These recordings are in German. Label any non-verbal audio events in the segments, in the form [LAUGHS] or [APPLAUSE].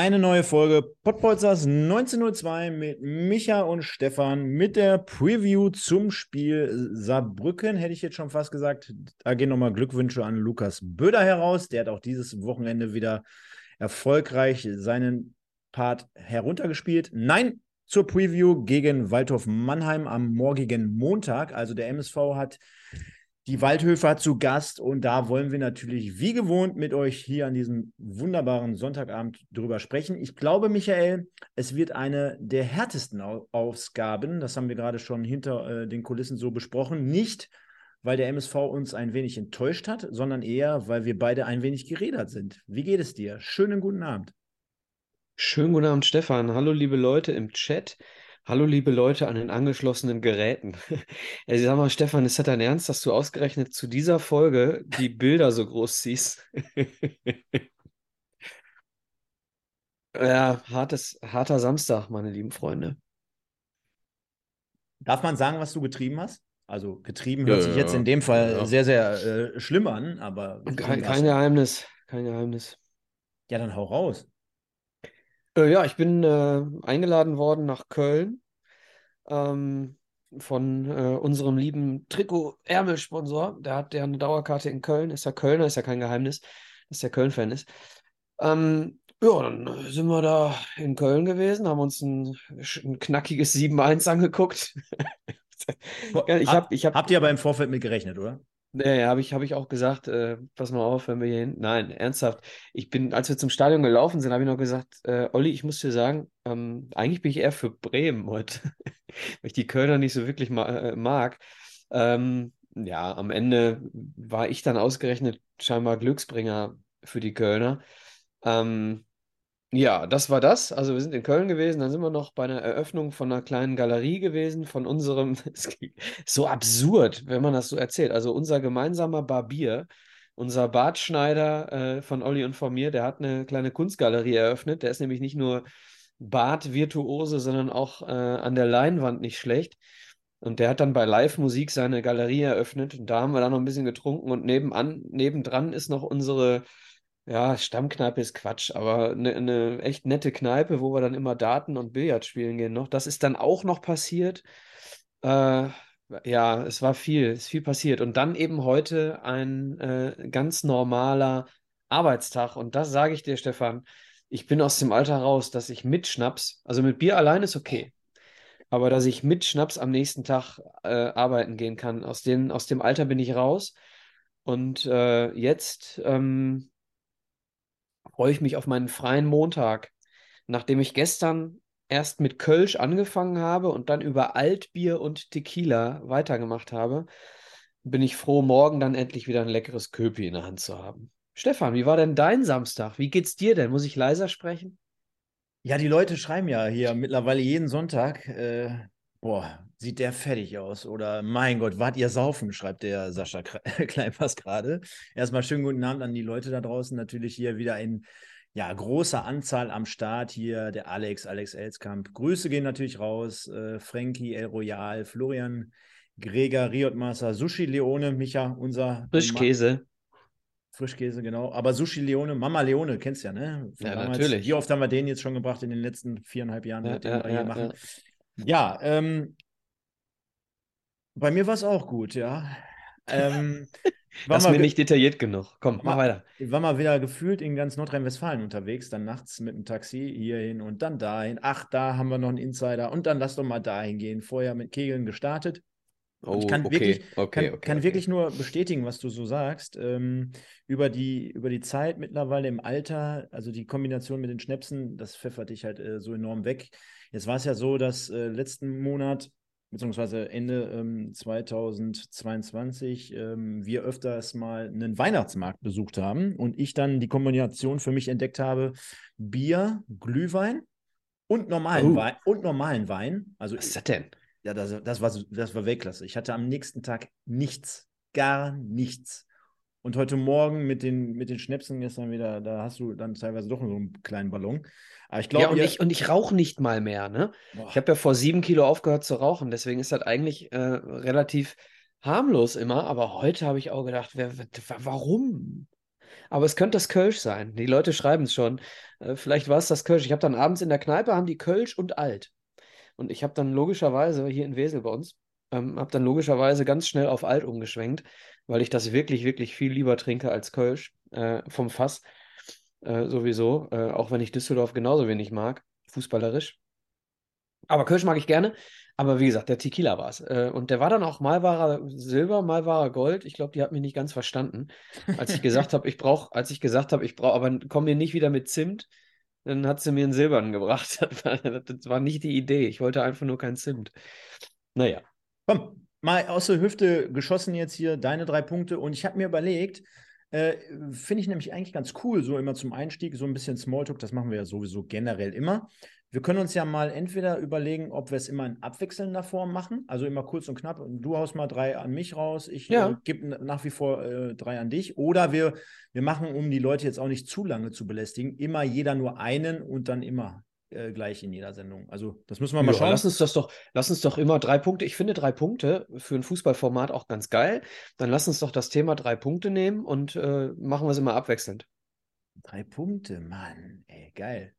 Eine neue Folge Pottbolzers 1902 mit Micha und Stefan mit der Preview zum Spiel Saarbrücken. Hätte ich jetzt schon fast gesagt. Da gehen nochmal Glückwünsche an Lukas Böder heraus. Der hat auch dieses Wochenende wieder erfolgreich seinen Part heruntergespielt. Nein, zur Preview gegen Waldhof Mannheim am morgigen Montag. Also der MSV hat die Waldhöfer zu Gast und da wollen wir natürlich wie gewohnt mit euch hier an diesem wunderbaren Sonntagabend drüber sprechen. Ich glaube, Michael, es wird eine der härtesten Ausgaben, das haben wir gerade schon hinter äh, den Kulissen so besprochen, nicht weil der MSV uns ein wenig enttäuscht hat, sondern eher, weil wir beide ein wenig geredet sind. Wie geht es dir? Schönen guten Abend. Schönen guten Abend, Stefan. Hallo, liebe Leute im Chat. Hallo, liebe Leute an den angeschlossenen Geräten. [LAUGHS] Ey, sag mal, Stefan, ist das dein Ernst, dass du ausgerechnet zu dieser Folge die Bilder so groß ziehst? [LAUGHS] ja, hartes, harter Samstag, meine lieben Freunde. Darf man sagen, was du getrieben hast? Also getrieben hört ja, sich jetzt in dem Fall ja. sehr, sehr äh, schlimm an, aber. Kein, kein Geheimnis, kein Geheimnis. Ja, dann hau raus. Äh, ja, ich bin äh, eingeladen worden nach Köln ähm, von äh, unserem lieben Trikot-Ärmelsponsor. Der hat ja eine Dauerkarte in Köln, ist ja Kölner, ist ja kein Geheimnis, dass der Köln-Fan ist. Ähm, ja, dann sind wir da in Köln gewesen, haben uns ein, ein knackiges 7-1 angeguckt. [LAUGHS] ich hab, ich hab, Habt ihr aber im Vorfeld mit gerechnet, oder? Nee, habe ich, hab ich auch gesagt, äh, pass mal auf, wenn wir hier hin. Nein, ernsthaft. Ich bin, als wir zum Stadion gelaufen sind, habe ich noch gesagt, äh, Olli, ich muss dir sagen, ähm, eigentlich bin ich eher für Bremen heute, [LAUGHS] weil ich die Kölner nicht so wirklich ma äh, mag. Ähm, ja, am Ende war ich dann ausgerechnet scheinbar Glücksbringer für die Kölner. Ähm, ja, das war das. Also wir sind in Köln gewesen, dann sind wir noch bei einer Eröffnung von einer kleinen Galerie gewesen, von unserem, [LAUGHS] so absurd, wenn man das so erzählt. Also unser gemeinsamer Barbier, unser Bartschneider äh, von Olli und von mir, der hat eine kleine Kunstgalerie eröffnet. Der ist nämlich nicht nur Bartvirtuose, sondern auch äh, an der Leinwand nicht schlecht. Und der hat dann bei Live-Musik seine Galerie eröffnet. Und da haben wir dann noch ein bisschen getrunken und nebenan, nebendran ist noch unsere ja, Stammkneipe ist Quatsch, aber eine, eine echt nette Kneipe, wo wir dann immer Daten und Billard spielen gehen noch. Das ist dann auch noch passiert. Äh, ja, es war viel, es ist viel passiert. Und dann eben heute ein äh, ganz normaler Arbeitstag. Und das sage ich dir, Stefan, ich bin aus dem Alter raus, dass ich mit Schnaps, also mit Bier allein ist okay, aber dass ich mit Schnaps am nächsten Tag äh, arbeiten gehen kann, aus, den, aus dem Alter bin ich raus. Und äh, jetzt ähm, freue ich mich auf meinen freien Montag. Nachdem ich gestern erst mit Kölsch angefangen habe und dann über Altbier und Tequila weitergemacht habe, bin ich froh, morgen dann endlich wieder ein leckeres Köpi in der Hand zu haben. Stefan, wie war denn dein Samstag? Wie geht's dir denn? Muss ich leiser sprechen? Ja, die Leute schreiben ja hier mittlerweile jeden Sonntag, äh, boah, sieht der fertig aus. Oder mein Gott, wart ihr saufen, schreibt der Sascha [LAUGHS] Kleinpass gerade. Erstmal schönen guten Abend an die Leute da draußen. Natürlich hier wieder in ja, großer Anzahl am Start hier. Der Alex, Alex Elskamp. Grüße gehen natürlich raus. Äh, Frankie, El Royal, Florian, Gregor, Riotmaster, Sushi Leone, Micha, unser. Frischkäse. Frischkäse, genau. Aber Sushi Leone, Mama Leone, kennst du ja, ne? Von ja, damals. natürlich. Wie oft haben wir den jetzt schon gebracht in den letzten viereinhalb Jahren, ja, ja, wir hier machen? Ja, ähm, bei mir war es auch gut, ja. Ähm, das ist mir nicht detailliert genug. Komm, mach weiter. Ich war mal wieder gefühlt in ganz Nordrhein-Westfalen unterwegs, dann nachts mit dem Taxi hierhin und dann dahin. Ach, da haben wir noch einen Insider und dann lass doch mal dahin gehen. Vorher mit Kegeln gestartet. Oh, ich kann okay, wirklich, okay, kann, okay, kann wirklich nur bestätigen, was du so sagst. Ähm, über, die, über die Zeit mittlerweile im Alter, also die Kombination mit den Schnäpsen, das pfeffert dich halt äh, so enorm weg. Jetzt war es ja so, dass äh, letzten Monat beziehungsweise Ende ähm, 2022 ähm, wir öfters mal einen Weihnachtsmarkt besucht haben und ich dann die Kombination für mich entdeckt habe: Bier, Glühwein und normalen, oh. Wein, und normalen Wein. Also, Was ist das denn? Ja, das, das, war, das war Weltklasse. Ich hatte am nächsten Tag nichts, gar nichts. Und heute Morgen mit den, mit den Schnäpsen gestern wieder, da hast du dann teilweise doch so einen kleinen Ballon. Aber ich glaube. Ja, und ich, und ich rauche nicht mal mehr, ne? Boah. Ich habe ja vor sieben Kilo aufgehört zu rauchen, deswegen ist das eigentlich äh, relativ harmlos immer. Aber heute habe ich auch gedacht, wer, warum? Aber es könnte das Kölsch sein. Die Leute schreiben es schon. Äh, vielleicht war es das Kölsch. Ich habe dann abends in der Kneipe, haben die Kölsch und Alt. Und ich habe dann logischerweise, hier in Wesel bei uns, ähm, habe dann logischerweise ganz schnell auf Alt umgeschwenkt, weil ich das wirklich, wirklich viel lieber trinke als Kölsch äh, vom Fass. Äh, sowieso, äh, auch wenn ich Düsseldorf genauso wenig mag, fußballerisch. Aber Kölsch mag ich gerne. Aber wie gesagt, der Tequila war es. Äh, und der war dann auch, mal war er Silber, mal war er Gold. Ich glaube, die hat mich nicht ganz verstanden. Als ich gesagt habe, ich brauche, als ich gesagt habe, ich brauche, aber komm mir nicht wieder mit Zimt, dann hat sie mir einen Silbernen gebracht. Das [LAUGHS] war, das war nicht die Idee. Ich wollte einfach nur kein Zimt. Naja. Komm, mal aus der Hüfte geschossen jetzt hier deine drei Punkte. Und ich habe mir überlegt, äh, finde ich nämlich eigentlich ganz cool, so immer zum Einstieg, so ein bisschen Smalltalk, das machen wir ja sowieso generell immer. Wir können uns ja mal entweder überlegen, ob wir es immer in abwechselnder Form machen, also immer kurz und knapp. Du haust mal drei an mich raus, ich ja. äh, gebe nach wie vor äh, drei an dich. Oder wir, wir machen, um die Leute jetzt auch nicht zu lange zu belästigen, immer jeder nur einen und dann immer äh, gleich in jeder Sendung. Also das müssen wir mal ja, schauen. Lass uns das doch, lass uns doch immer drei Punkte. Ich finde drei Punkte für ein Fußballformat auch ganz geil. Dann lass uns doch das Thema drei Punkte nehmen und äh, machen wir es immer abwechselnd. Drei Punkte, Mann, ey, geil.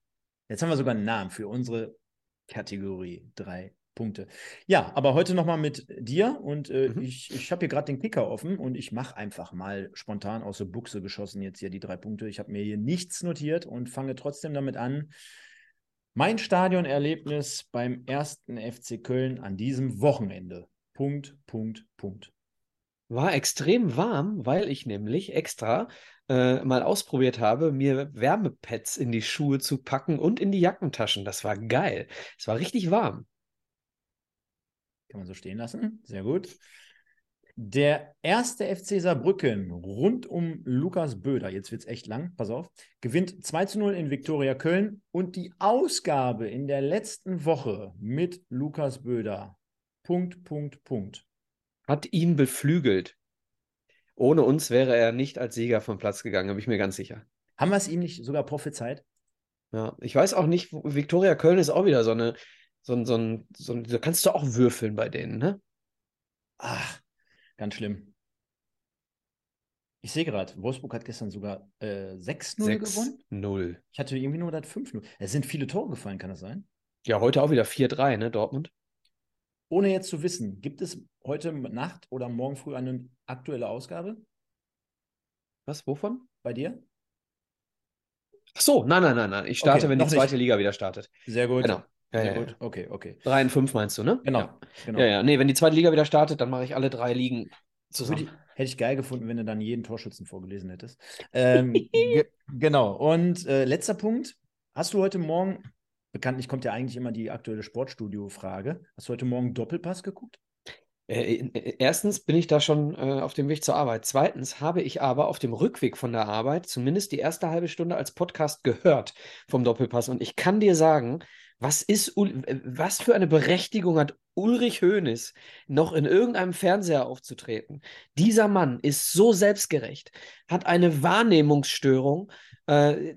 Jetzt haben wir sogar einen Namen für unsere Kategorie. Drei Punkte. Ja, aber heute nochmal mit dir und äh, mhm. ich, ich habe hier gerade den Kicker offen und ich mache einfach mal spontan aus der Buchse geschossen jetzt hier die drei Punkte. Ich habe mir hier nichts notiert und fange trotzdem damit an. Mein Stadionerlebnis beim ersten FC Köln an diesem Wochenende. Punkt, Punkt, Punkt. War extrem warm, weil ich nämlich extra äh, mal ausprobiert habe, mir Wärmepads in die Schuhe zu packen und in die Jackentaschen. Das war geil. Es war richtig warm. Kann man so stehen lassen. Sehr gut. Der erste FC Saarbrücken rund um Lukas Böder, jetzt wird es echt lang, pass auf, gewinnt 2 zu 0 in Viktoria Köln und die Ausgabe in der letzten Woche mit Lukas Böder. Punkt, Punkt, Punkt. Hat ihn beflügelt. Ohne uns wäre er nicht als Sieger vom Platz gegangen, bin ich mir ganz sicher. Haben wir es ihm nicht sogar prophezeit? Ja, ich weiß auch nicht, Viktoria Köln ist auch wieder so eine, so ein, so ein, so ein, da kannst du auch würfeln bei denen, ne? Ach, ganz schlimm. Ich sehe gerade, Wolfsburg hat gestern sogar äh, 6-0 gewonnen. 0. Ich hatte irgendwie nur das 5-0. Es sind viele Tore gefallen, kann das sein? Ja, heute auch wieder 4-3, ne, Dortmund? Ohne jetzt zu wissen, gibt es heute Nacht oder morgen früh eine aktuelle Ausgabe? Was, wovon? Bei dir? Ach so, nein, nein, nein, nein. Ich starte, okay, wenn die zweite nicht. Liga wieder startet. Sehr gut. Genau. Ja, Sehr ja, gut. Okay, okay. Drei und fünf meinst du, ne? Genau. Ja. genau. Ja, ja. Nee, wenn die zweite Liga wieder startet, dann mache ich alle drei Ligen zusammen. Hätte ich geil gefunden, wenn du dann jeden Torschützen vorgelesen hättest. Ähm, [LAUGHS] ge genau. Und äh, letzter Punkt. Hast du heute Morgen bekanntlich kommt ja eigentlich immer die aktuelle Sportstudio-Frage. Hast du heute Morgen Doppelpass geguckt? Äh, äh, erstens bin ich da schon äh, auf dem Weg zur Arbeit. Zweitens habe ich aber auf dem Rückweg von der Arbeit zumindest die erste halbe Stunde als Podcast gehört vom Doppelpass. Und ich kann dir sagen, was ist, äh, was für eine Berechtigung hat Ulrich Hoeneß noch in irgendeinem Fernseher aufzutreten? Dieser Mann ist so selbstgerecht, hat eine Wahrnehmungsstörung, äh,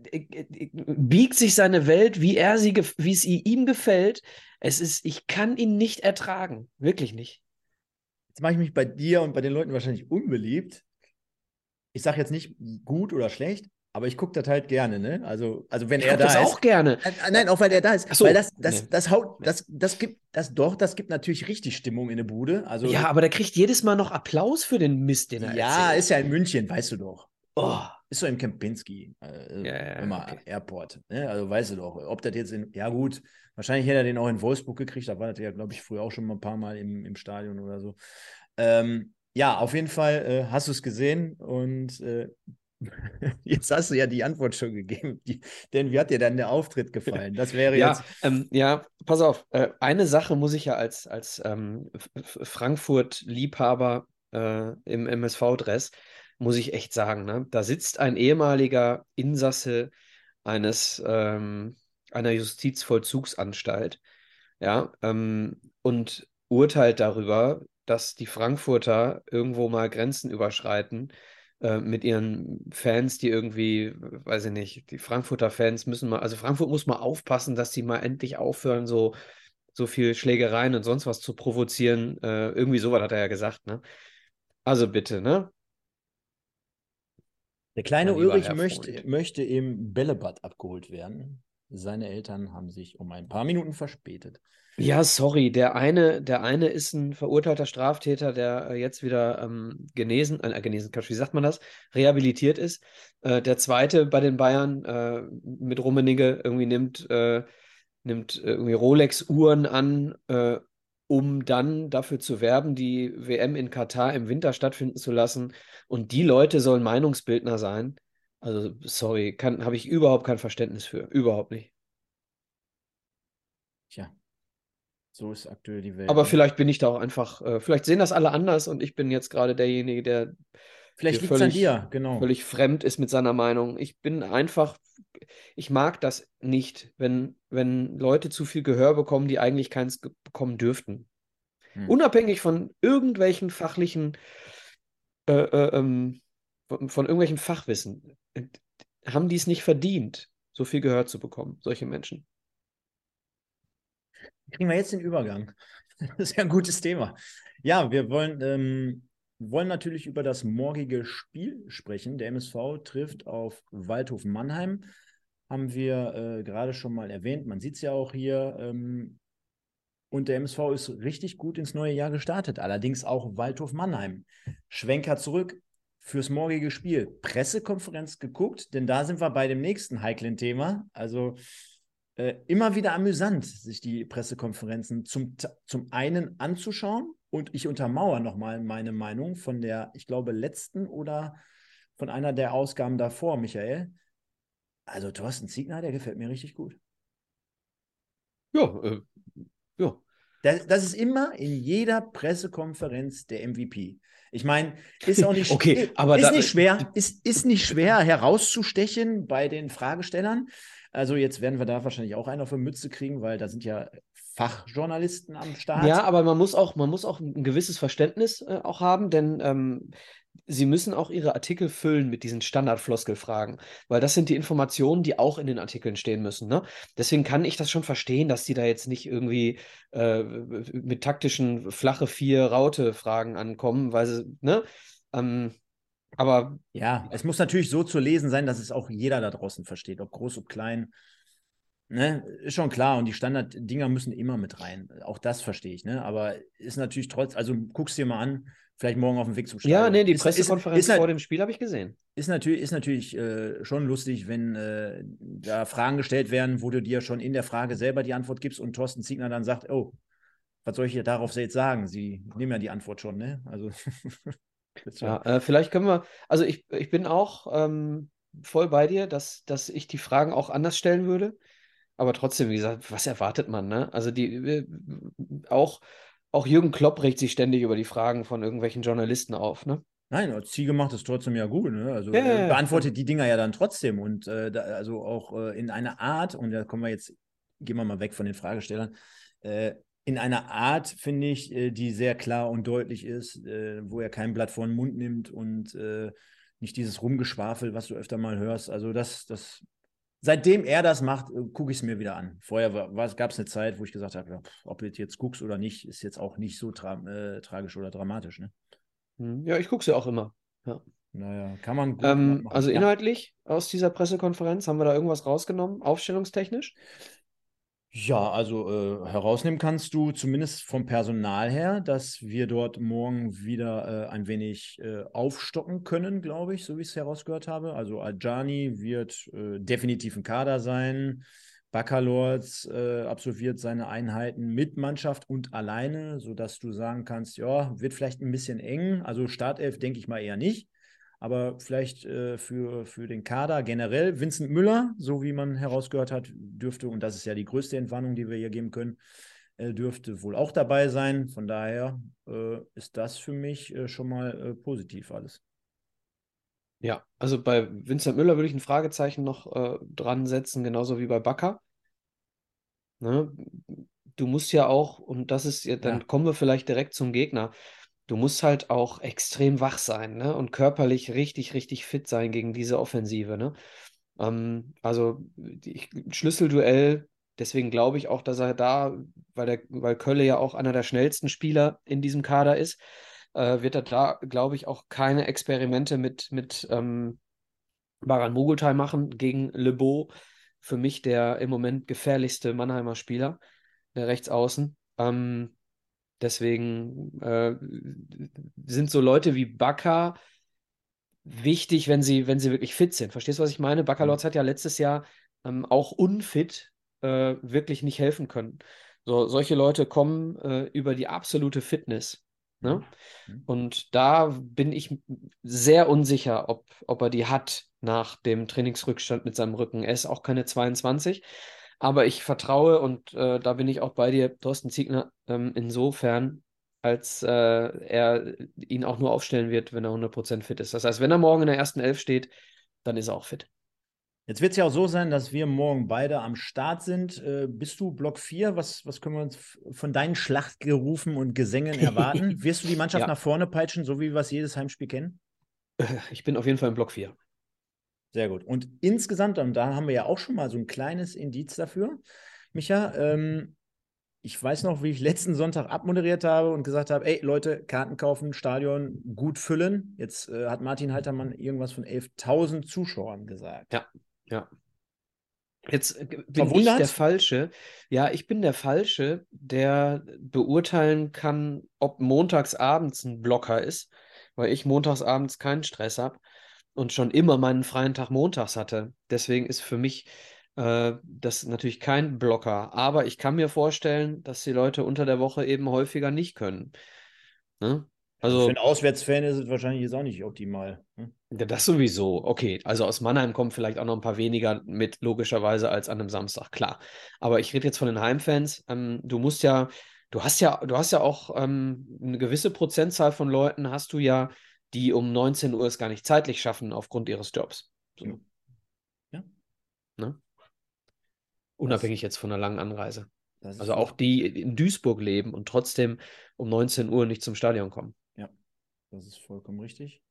biegt sich seine Welt, wie er sie, wie es ihm gefällt. Es ist, ich kann ihn nicht ertragen, wirklich nicht. Jetzt mache ich mich bei dir und bei den Leuten wahrscheinlich unbeliebt. Ich sage jetzt nicht gut oder schlecht, aber ich gucke das halt gerne, ne? Also, also wenn ich er da das ist. auch gerne. Äh, nein, auch weil er da ist. So. Weil das, das, das haut, das, das gibt, das doch, das gibt natürlich richtig Stimmung in der Bude. Also, ja, aber der kriegt jedes Mal noch Applaus für den Mist, den er Ja, erzählt. ist ja in München, weißt du doch. Oh. Ist so im Kempinski, äh, ja, ja, immer okay. Airport. Ne? Also weißt du doch, ob das jetzt in, ja gut, wahrscheinlich hätte er den auch in Wolfsburg gekriegt, da war das ja, glaube ich, früher auch schon mal ein paar Mal im, im Stadion oder so. Ähm, ja, auf jeden Fall äh, hast du es gesehen und äh, [LAUGHS] Jetzt hast du ja die Antwort schon gegeben. Die, denn wie hat dir dann der Auftritt gefallen? Das wäre [LAUGHS] ja, jetzt. Ähm, ja, pass auf. Äh, eine Sache muss ich ja als, als ähm, Frankfurt-Liebhaber äh, im MSV-Dress, muss ich echt sagen. Ne? Da sitzt ein ehemaliger Insasse eines, ähm, einer Justizvollzugsanstalt. Ja, ähm, und urteilt darüber, dass die Frankfurter irgendwo mal Grenzen überschreiten äh, mit ihren Fans, die irgendwie, weiß ich nicht, die Frankfurter Fans müssen mal, also Frankfurt muss mal aufpassen, dass die mal endlich aufhören, so, so viel Schlägereien und sonst was zu provozieren. Äh, irgendwie sowas hat er ja gesagt, ne? Also bitte, ne? Der kleine Ulrich möchte, möchte im Bällebad abgeholt werden. Seine Eltern haben sich um ein paar Minuten verspätet. Ja, sorry, der eine, der eine ist ein verurteilter Straftäter, der äh, jetzt wieder ähm, genesen, äh, genesen, wie sagt man das, rehabilitiert ist. Äh, der zweite bei den Bayern äh, mit Rummenigge irgendwie nimmt, äh, nimmt irgendwie Rolex-Uhren an, äh, um dann dafür zu werben, die WM in Katar im Winter stattfinden zu lassen. Und die Leute sollen Meinungsbildner sein. Also, sorry, habe ich überhaupt kein Verständnis für. Überhaupt nicht. Tja, so ist aktuell die Welt. Aber ne? vielleicht bin ich da auch einfach, äh, vielleicht sehen das alle anders und ich bin jetzt gerade derjenige, der Vielleicht liegt es an völlig, dir, genau. völlig fremd ist mit seiner Meinung. Ich bin einfach, ich mag das nicht, wenn, wenn Leute zu viel Gehör bekommen, die eigentlich keins bekommen dürften. Hm. Unabhängig von irgendwelchen fachlichen, äh, äh, ähm, von, von irgendwelchen Fachwissen, äh, haben die es nicht verdient, so viel Gehör zu bekommen, solche Menschen. Kriegen wir jetzt den Übergang. Das ist ja ein gutes Thema. Ja, wir wollen, ähm, wollen natürlich über das morgige Spiel sprechen. Der MSV trifft auf Waldhof Mannheim. Haben wir äh, gerade schon mal erwähnt. Man sieht es ja auch hier. Ähm, und der MSV ist richtig gut ins neue Jahr gestartet. Allerdings auch Waldhof Mannheim. Schwenker zurück fürs morgige Spiel. Pressekonferenz geguckt, denn da sind wir bei dem nächsten heiklen Thema. Also äh, immer wieder amüsant, sich die Pressekonferenzen zum, zum einen anzuschauen. Und ich untermauere nochmal meine Meinung von der, ich glaube, letzten oder von einer der Ausgaben davor, Michael. Also Thorsten Ziegner, der gefällt mir richtig gut. Ja, äh, ja. Das, das ist immer in jeder Pressekonferenz der MVP. Ich meine, ist auch nicht, [LAUGHS] Okay, aber ist nicht schwer, ist, ist nicht schwer herauszustechen bei den Fragestellern. Also jetzt werden wir da wahrscheinlich auch einen auf die Mütze kriegen, weil da sind ja Fachjournalisten am Start. Ja, aber man muss auch, man muss auch ein gewisses Verständnis äh, auch haben, denn ähm, sie müssen auch ihre Artikel füllen mit diesen Standardfloskelfragen, weil das sind die Informationen, die auch in den Artikeln stehen müssen. Ne? Deswegen kann ich das schon verstehen, dass die da jetzt nicht irgendwie äh, mit taktischen flache vier Raute-Fragen ankommen, weil sie, ne? Ähm, aber Ja, es muss natürlich so zu lesen sein, dass es auch jeder da draußen versteht, ob groß, ob klein. Ne, ist schon klar. Und die Standarddinger müssen immer mit rein. Auch das verstehe ich, ne? Aber ist natürlich trotz, also guck's dir mal an, vielleicht morgen auf dem Weg zum Stadion. ja, nee, die Ist- Pressekonferenz ist, ist, vor ist, dem Spiel habe ich gesehen. ist natürlich, ist natürlich äh, schon lustig, wenn äh, da Fragen gestellt werden, wo du dir schon in der Frage selber die Antwort gibst und Thorsten Ziegner dann sagt, oh, was soll ich hier darauf jetzt sagen? Sie nehmen ja die Antwort schon, ne? Also [LAUGHS] Ja, äh, vielleicht können wir, also ich, ich bin auch ähm, voll bei dir, dass, dass ich die Fragen auch anders stellen würde. Aber trotzdem, wie gesagt, was erwartet man, ne? Also die, äh, auch, auch Jürgen Klopp regt sich ständig über die Fragen von irgendwelchen Journalisten auf, ne? Nein, als Ziege macht es trotzdem ja gut. Ne? Also Ja, ja, äh, ja. beantwortet die Dinger ja dann trotzdem. Und äh, da, also auch äh, in einer Art, und da kommen wir jetzt, gehen wir mal weg von den Fragestellern, äh, in einer Art, finde ich, äh, die sehr klar und deutlich ist, äh, wo er kein Blatt vor den Mund nimmt und äh, nicht dieses Rumgeschwafel, was du öfter mal hörst. Also das, das, seitdem er das macht, gucke ich es mir wieder an. Vorher gab es eine Zeit, wo ich gesagt habe, ja, ob du jetzt guckst oder nicht, ist jetzt auch nicht so tra äh, tragisch oder dramatisch. Ne? Hm, Ja, ich gucke sie auch immer. Ja. Naja, kann man gut Ähm, machen. also Ja. inhaltlich aus dieser Pressekonferenz, haben wir da irgendwas rausgenommen, aufstellungstechnisch? Ja, also äh, herausnehmen kannst du zumindest vom Personal her, dass wir dort morgen wieder äh, ein wenig äh, aufstocken können, glaube ich, so wie ich es herausgehört habe. Also Adjani wird äh, definitiv ein Kader sein. Baccalords äh, absolviert seine Einheiten mit Mannschaft und alleine, sodass du sagen kannst, ja, wird vielleicht ein bisschen eng. Also Startelf denke ich mal eher nicht. Aber vielleicht äh, für, für den Kader generell. Vincent Müller, so wie man herausgehört hat, dürfte, und das ist ja die größte Entwarnung, die wir hier geben können, äh, dürfte wohl auch dabei sein. Von daher äh, ist das für mich äh, schon mal äh, positiv alles. Ja, also bei Vincent Müller würde ich ein Fragezeichen noch äh, dran setzen, genauso wie bei Bakker. Ne? du musst ja auch, und das ist, ja, dann Ja. kommen wir vielleicht direkt zum Gegner. Du musst halt auch extrem wach sein, ne? Und körperlich richtig, richtig fit sein gegen diese Offensive, ne? Ähm, also die, Schlüsselduell, deswegen glaube ich auch, dass er da, weil der, weil Kölle ja auch einer der schnellsten Spieler in diesem Kader ist, äh, wird er da, glaube ich, auch keine Experimente mit, mit ähm, Baran Mugutai machen gegen Le Beau. Für mich der im Moment gefährlichste Mannheimer Spieler, der Rechtsaußen. Ähm, deswegen äh, sind so Leute wie Baka wichtig, wenn sie, wenn sie wirklich fit sind. Verstehst du, was ich meine? Baccalords hat ja letztes Jahr ähm, auch unfit äh, wirklich nicht helfen können. So, solche Leute kommen äh, über die absolute Fitness. Ne? Mhm. Und da bin ich sehr unsicher, ob, ob er die hat nach dem Trainingsrückstand mit seinem Rücken. Er ist auch keine 22, aber ich vertraue und äh, da bin ich auch bei dir, Thorsten Ziegner, ähm, insofern, als äh, er ihn auch nur aufstellen wird, wenn er 100% fit ist. Das heißt, wenn er morgen in der ersten Elf steht, dann ist er auch fit. Jetzt wird es ja auch so sein, dass wir morgen beide am Start sind. Äh, bist du Block 4? Was, was können wir uns von deinen Schlachtgerufen und Gesängen erwarten? [LAUGHS] Wirst du die Mannschaft Ja. nach vorne peitschen, so wie wir es jedes Heimspiel kennen? Ich bin auf jeden Fall im Block 4. Sehr gut. Und insgesamt, und da haben wir ja auch schon mal so ein kleines Indiz dafür, Micha. Ähm, ich weiß noch, wie ich letzten Sonntag abmoderiert habe und gesagt habe: Ey, Leute, Karten kaufen, Stadion gut füllen. Jetzt äh, hat Martin Haltermann irgendwas von 11.000 Zuschauern gesagt. Ja. Ja. Jetzt äh, bin ich Verwundert? der Falsche. Ja, ich bin der Falsche, der beurteilen kann, ob montagsabends ein Blocker ist, weil ich montagsabends keinen Stress habe und schon immer meinen freien Tag montags hatte. Deswegen ist für mich äh, das natürlich kein Blocker. Aber ich kann mir vorstellen, dass die Leute unter der Woche eben häufiger nicht können. Ne? Also für einen Auswärtsfan ist es wahrscheinlich jetzt auch nicht optimal. Ja, das sowieso. Okay, also aus Mannheim kommen vielleicht auch noch ein paar weniger mit, logischerweise, als an einem Samstag, klar. Aber ich rede jetzt von den Heimfans. Ähm, du musst ja, du hast ja, du hast ja auch ähm, eine gewisse Prozentzahl von Leuten, hast du ja, die um 19 Uhr es gar nicht zeitlich schaffen aufgrund ihres Jobs. So. Ja. Ne? Unabhängig jetzt von einer langen Anreise. Das Also auch die in Duisburg leben und trotzdem um 19 Uhr nicht zum Stadion kommen. Das ist vollkommen richtig.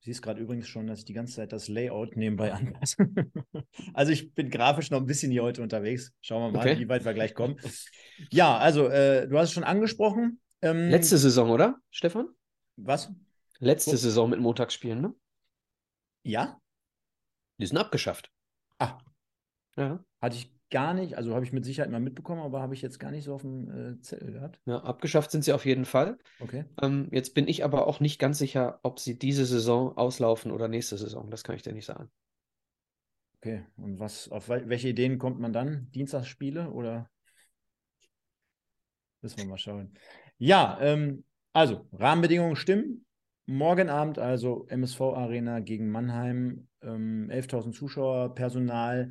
Du siehst gerade übrigens schon, dass ich die ganze Zeit das Layout nebenbei anpasse. [LAUGHS] also ich bin grafisch noch ein bisschen hier heute unterwegs. Schauen wir mal, Okay. wie weit wir gleich kommen. Ja, also äh, du hast es schon angesprochen. Ähm, Letzte Saison, oder, Stefan? Was? Letzte Wo- Saison mit Montagsspielen, ne? Ja? Die sind abgeschafft. Ah, Ja. hatte ich gar nicht, also habe ich mit Sicherheit mal mitbekommen, aber habe ich jetzt gar nicht so auf dem äh, Zettel gehabt. Ja, abgeschafft sind sie auf jeden Fall. Okay. Ähm, jetzt bin ich aber auch nicht ganz sicher, ob sie diese Saison auslaufen oder nächste Saison. Das kann ich dir nicht sagen. Okay. Und was, auf wel welche Ideen kommt man dann? Dienstagsspiele oder? Müssen wir mal schauen. Ja, ähm, also Rahmenbedingungen stimmen. Morgen Abend also MSV Arena gegen Mannheim, ähm, 11.000 Zuschauer, Personal.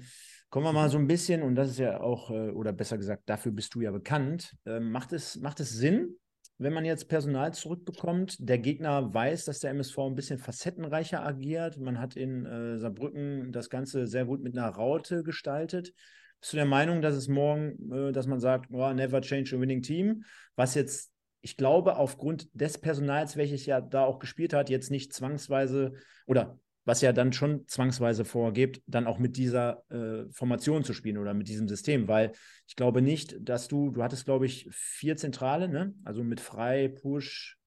Kommen wir mal so ein bisschen, und das ist ja auch, äh, oder besser gesagt, dafür bist du ja bekannt. Ähm, macht, es, macht es Sinn, wenn man jetzt Personal zurückbekommt? Der Gegner weiß, dass der MSV ein bisschen facettenreicher agiert. Man hat in äh, Saarbrücken das Ganze sehr gut mit einer Raute gestaltet. Bist du der Meinung, dass es morgen, äh, dass man sagt, oh, never change a winning team, was jetzt, ich glaube, aufgrund des Personals, welches ja da auch gespielt hat, jetzt nicht zwangsweise oder was ja dann schon zwangsweise vorgibt, dann auch mit dieser äh, Formation zu spielen oder mit diesem System, weil ich glaube nicht, dass du, du hattest, glaube ich, vier Zentrale, ne? Also mit Frei, Pusch,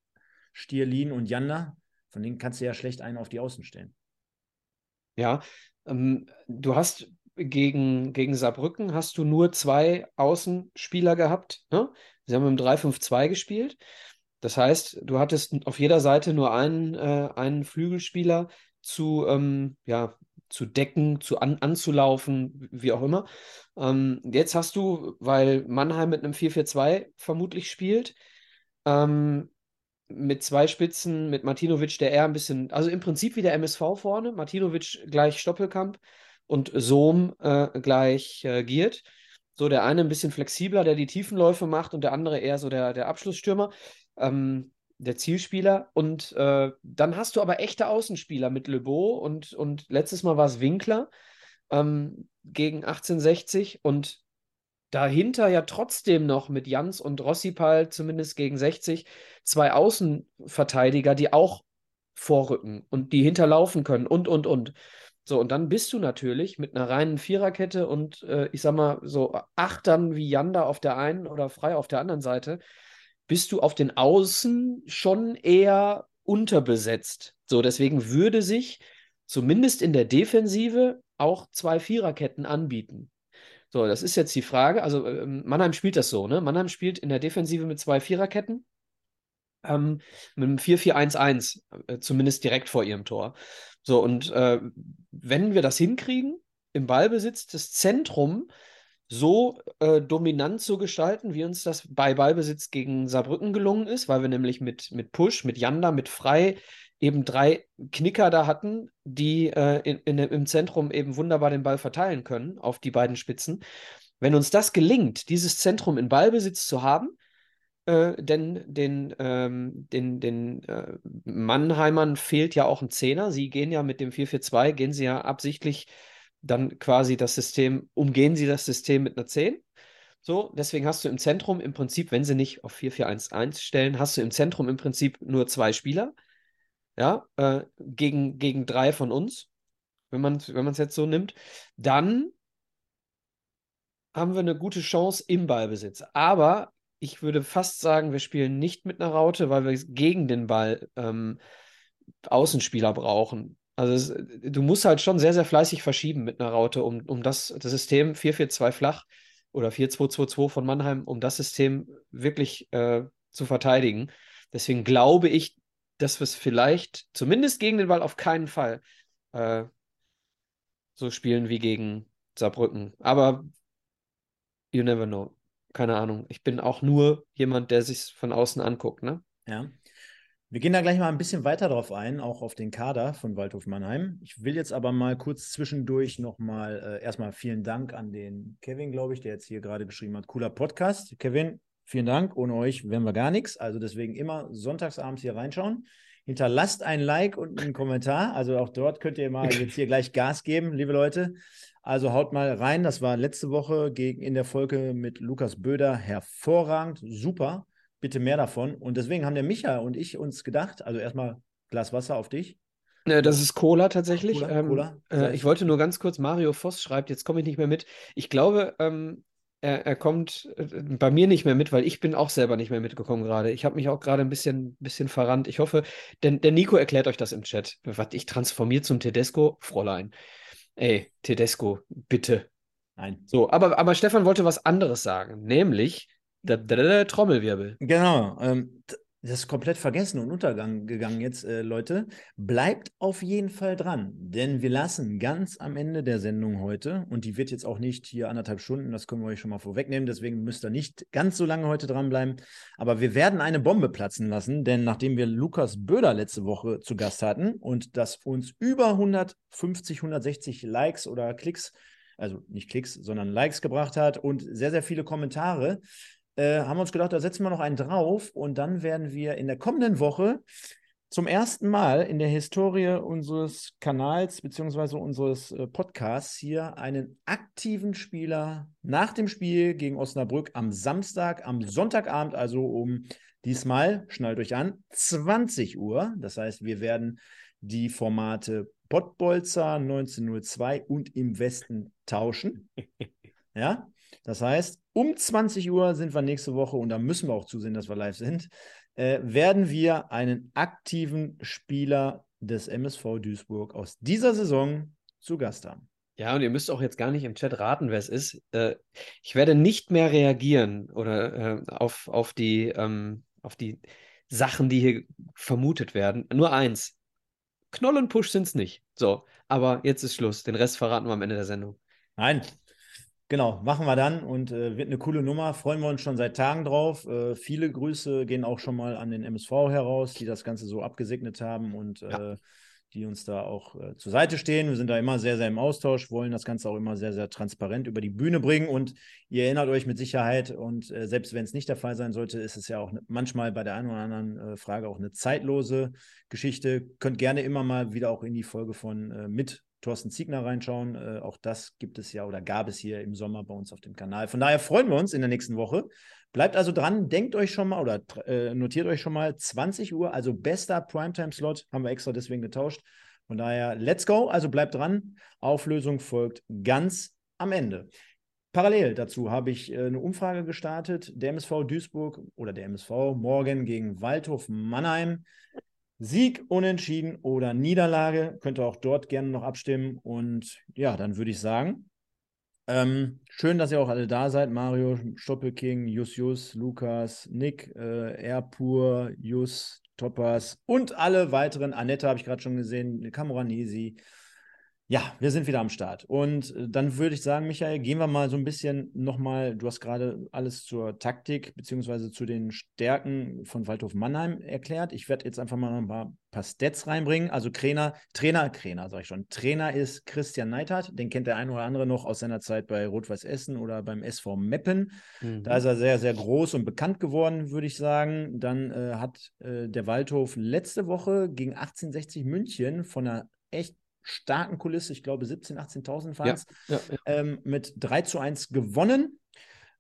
Stierlin und Janda. Von denen kannst du ja schlecht einen auf die Außen stellen. Ja, ähm, du hast gegen, gegen Saarbrücken hast du nur zwei Außenspieler gehabt. Ne? Sie haben im 3-5-2 gespielt. Das heißt, du hattest auf jeder Seite nur einen, äh, einen Flügelspieler zu, ähm, ja, zu decken, zu an, anzulaufen, wie auch immer. Ähm, jetzt hast du, weil Mannheim mit einem 4-4-2 vermutlich spielt, ähm, mit zwei Spitzen, mit Martinovic, der eher ein bisschen, also im Prinzip wie der MSV vorne, Martinovic gleich Stoppelkamp und Sohm äh, gleich äh, Giert. So der eine ein bisschen flexibler, der die Tiefenläufe macht und der andere eher so der, der Abschlussstürmer, ähm, der Zielspieler. Und äh, dann hast du aber echte Außenspieler mit Le Beau und, und letztes Mal war es Winkler ähm, gegen 1860 und dahinter ja trotzdem noch mit Jans und Rossipal, zumindest gegen 60, zwei Außenverteidiger, die auch vorrücken und die hinterlaufen können und, und, und. So, und dann bist du natürlich mit einer reinen Viererkette und äh, ich sag mal so Achtern wie Janda auf der einen oder Frei auf der anderen Seite, bist du auf den Außen schon eher unterbesetzt. So, deswegen würde sich zumindest in der Defensive auch zwei Viererketten anbieten. So, das ist jetzt die Frage. Also, ähm, Mannheim spielt das so, ne? Mannheim spielt in der Defensive mit zwei Viererketten. Ähm, mit einem 4-4-1-1, äh, zumindest direkt vor ihrem Tor. So, und äh, wenn wir das hinkriegen, im Ballbesitz das Zentrum so äh, dominant zu gestalten, wie uns das bei Ballbesitz gegen Saarbrücken gelungen ist, weil wir nämlich mit, mit Push, mit Janda, mit Frei eben drei Knicker da hatten, die äh, in, in, im Zentrum eben wunderbar den Ball verteilen können auf die beiden Spitzen. Wenn uns das gelingt, dieses Zentrum in Ballbesitz zu haben, äh, denn den, ähm, den, den äh, Mannheimern fehlt ja auch ein Zehner. Sie gehen ja mit dem 4-4-2, gehen sie ja absichtlich dann quasi das System, umgehen sie das System mit einer 10. So, deswegen hast du im Zentrum im Prinzip, wenn sie nicht auf 4-4-1-1 stellen, hast du im Zentrum im Prinzip nur zwei Spieler. Ja, äh, gegen, gegen drei von uns, wenn man es wenn jetzt so nimmt. Dann haben wir eine gute Chance im Ballbesitz. Aber ich würde fast sagen, wir spielen nicht mit einer Raute, weil wir gegen den Ball ähm, Außenspieler brauchen. Also es, du musst halt schon sehr, sehr fleißig verschieben mit einer Raute, um, um das, das System 4-4-2 flach oder 4-2-2-2 von Mannheim, um das System wirklich äh, zu verteidigen. Deswegen glaube ich, dass wir es vielleicht, zumindest gegen den Ball auf keinen Fall, äh, so spielen wie gegen Saarbrücken. Aber you never know keine Ahnung. Ich bin auch nur jemand, der sich von außen anguckt, ne? Ja. Wir gehen da gleich mal ein bisschen weiter drauf ein, auch auf den Kader von Waldhof Mannheim. Ich will jetzt aber mal kurz zwischendurch nochmal äh, erstmal vielen Dank an den Kevin, glaube ich, der jetzt hier gerade geschrieben hat. Cooler Podcast. Kevin, vielen Dank. Ohne euch wären wir gar nichts. Also deswegen immer sonntagsabends hier reinschauen. Hinterlasst ein Like und einen Kommentar. Also auch dort könnt ihr mal [LAUGHS] jetzt hier gleich Gas geben, liebe Leute. Also haut mal rein. Das war letzte Woche gegen, in der Folge mit Lukas Böder hervorragend. Super. Bitte mehr davon. Und deswegen haben der Micha und ich uns gedacht, also erstmal Glas Wasser auf dich. Das ist Cola tatsächlich. Cola, ähm, Cola. Äh, ich wollte nur ganz kurz, Mario Voss schreibt, jetzt komme ich nicht mehr mit. Ich glaube, ähm, er, er, kommt äh, bei mir nicht mehr mit, weil ich bin auch selber nicht mehr mitgekommen gerade. Ich habe mich auch gerade ein bisschen, bisschen verrannt. Ich hoffe, denn der Nico erklärt euch das im Chat. Was ich transformiert zum Tedesco, Fräulein. Ey, Tedesco, bitte. Nein. So, aber, aber Stefan wollte was anderes sagen, nämlich der, der, der Trommelwirbel. Genau. Ähm, das ist komplett vergessen und untergegangen jetzt, äh, Leute. Bleibt auf jeden Fall dran, denn wir lassen ganz am Ende der Sendung heute, und die wird jetzt auch nicht hier anderthalb Stunden, das können wir euch schon mal vorwegnehmen, deswegen müsst ihr nicht ganz so lange heute dranbleiben. Aber wir werden eine Bombe platzen lassen, denn nachdem wir Lukas Böder letzte Woche zu Gast hatten und das uns über 150, 160 Likes oder Klicks also nicht Klicks, sondern Likes gebracht hat und sehr, sehr viele Kommentare, äh, haben wir uns gedacht, da setzen wir noch einen drauf und dann werden wir in der kommenden Woche zum ersten Mal in der Historie unseres Kanals bzw. unseres äh, Podcasts hier einen aktiven Spieler nach dem Spiel gegen Osnabrück am Samstag, am Sonntagabend, also um diesmal, schnallt euch an, 20 Uhr. Das heißt, wir werden die Formate Pottbolzer 1902 und im Westen tauschen. [LAUGHS] Ja, das heißt, um 20 Uhr sind wir nächste Woche und da müssen wir auch zusehen, dass wir live sind, äh, werden wir einen aktiven Spieler des MSV Duisburg aus dieser Saison zu Gast haben. Ja, und ihr müsst auch jetzt gar nicht im Chat raten, wer es ist. Äh, ich werde nicht mehr reagieren oder äh, auf, auf, die, ähm, auf die Sachen, die hier vermutet werden. Nur eins. Knoll und Push sind es nicht. So, aber jetzt ist Schluss. Den Rest verraten wir am Ende der Sendung. Nein, Genau, machen wir dann und äh, wird eine coole Nummer. Freuen wir uns schon seit Tagen drauf. Äh, viele Grüße gehen auch schon mal an den MSV heraus, die das Ganze so abgesegnet haben und ja. äh, die uns da auch äh, zur Seite stehen. Wir sind da immer sehr, sehr im Austausch, wollen das Ganze auch immer sehr, sehr transparent über die Bühne bringen. Und ihr erinnert euch mit Sicherheit, und äh, selbst wenn es nicht der Fall sein sollte, ist es ja auch ne, manchmal bei der einen oder anderen äh, Frage auch eine zeitlose Geschichte. Könnt gerne immer mal wieder auch in die Folge von mit Thorsten Ziegner reinschauen. Äh, auch das gibt es ja oder gab es hier im Sommer bei uns auf dem Kanal. Von daher freuen wir uns in der nächsten Woche. Bleibt also dran, denkt euch schon mal oder äh, notiert euch schon mal 20 Uhr, also bester Primetime-Slot, haben wir extra deswegen getauscht. Von daher, let's go, also bleibt dran. Auflösung folgt ganz am Ende. Parallel dazu habe ich äh, eine Umfrage gestartet. Der MSV Duisburg oder der MSV morgen gegen Waldhof Mannheim. Sieg, Unentschieden oder Niederlage. Könnt ihr auch dort gerne noch abstimmen. Und ja, dann würde ich sagen, ähm, schön, dass ihr auch alle da seid. Mario, Stoppelking, Jus Jus, Lukas, Nick, äh, Erpur, Jus, Toppers und alle weiteren. Annette habe ich gerade schon gesehen, Camoranesi, ja, wir sind wieder am Start. Und äh, dann würde ich sagen, Michael, gehen wir mal so ein bisschen nochmal, du hast gerade alles zur Taktik beziehungsweise zu den Stärken von Waldhof Mannheim erklärt. Ich werde jetzt einfach mal noch ein paar, paar Stats reinbringen. Also Trainer, Trainer, Trainer, sage ich schon. Trainer ist Christian Neithardt, den kennt der ein oder andere noch aus seiner Zeit bei Rot-Weiß Essen oder beim SV Meppen. Mhm. Da ist er sehr, sehr groß und bekannt geworden, würde ich sagen. Dann äh, hat äh, der Waldhof letzte Woche gegen 1860 München von einer echt starken Kulisse, ich glaube 17.000, 18.000 Fans, ja, ja, ja. ähm, mit 3 zu 1 gewonnen.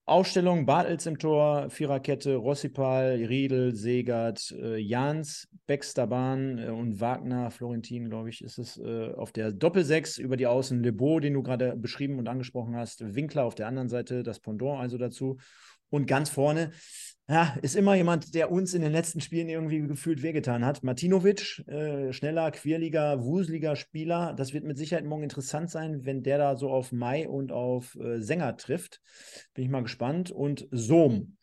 Ausstellung Bartels im Tor, Viererkette, Rossipal, Riedel, Segert, äh, Jans, Baxterbahn äh, und Wagner, Florentin, glaube ich, ist es äh, auf der Doppelsechs über die Außen, Lebeau, den du gerade beschrieben und angesprochen hast, Winkler auf der anderen Seite, das Pendant also dazu. Und ganz vorne ja, ist immer jemand, der uns in den letzten Spielen irgendwie gefühlt wehgetan hat. Martinovic, äh, schneller, quirliger, wuseliger Spieler. Das wird mit Sicherheit morgen interessant sein, wenn der da so auf Mai und auf äh, Sänger trifft. Bin ich mal gespannt. Und Sohm.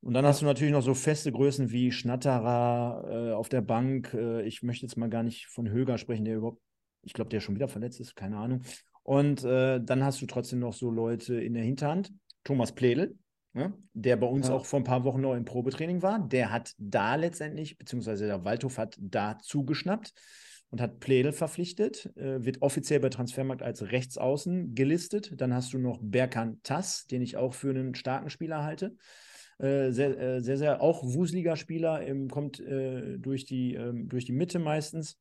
Und dann hast du natürlich noch so feste Größen wie Schnatterer äh, auf der Bank. Äh, ich möchte jetzt mal gar nicht von Höger sprechen, der überhaupt, ich glaube, der schon wieder verletzt ist, keine Ahnung. Und äh, dann hast du trotzdem noch so Leute in der Hinterhand. Thomas Pledel, ne, der bei uns ja. auch vor ein paar Wochen noch im Probetraining war. Der hat da letztendlich, beziehungsweise der Waldhof hat da zugeschnappt und hat Pledel verpflichtet, äh, wird offiziell bei Transfermarkt als Rechtsaußen gelistet. Dann hast du noch Berkan Tass, den ich auch für einen starken Spieler halte. Äh, sehr, äh, sehr, sehr, auch wuseliger Spieler, ähm, kommt äh, durch, die, ähm, durch die Mitte meistens.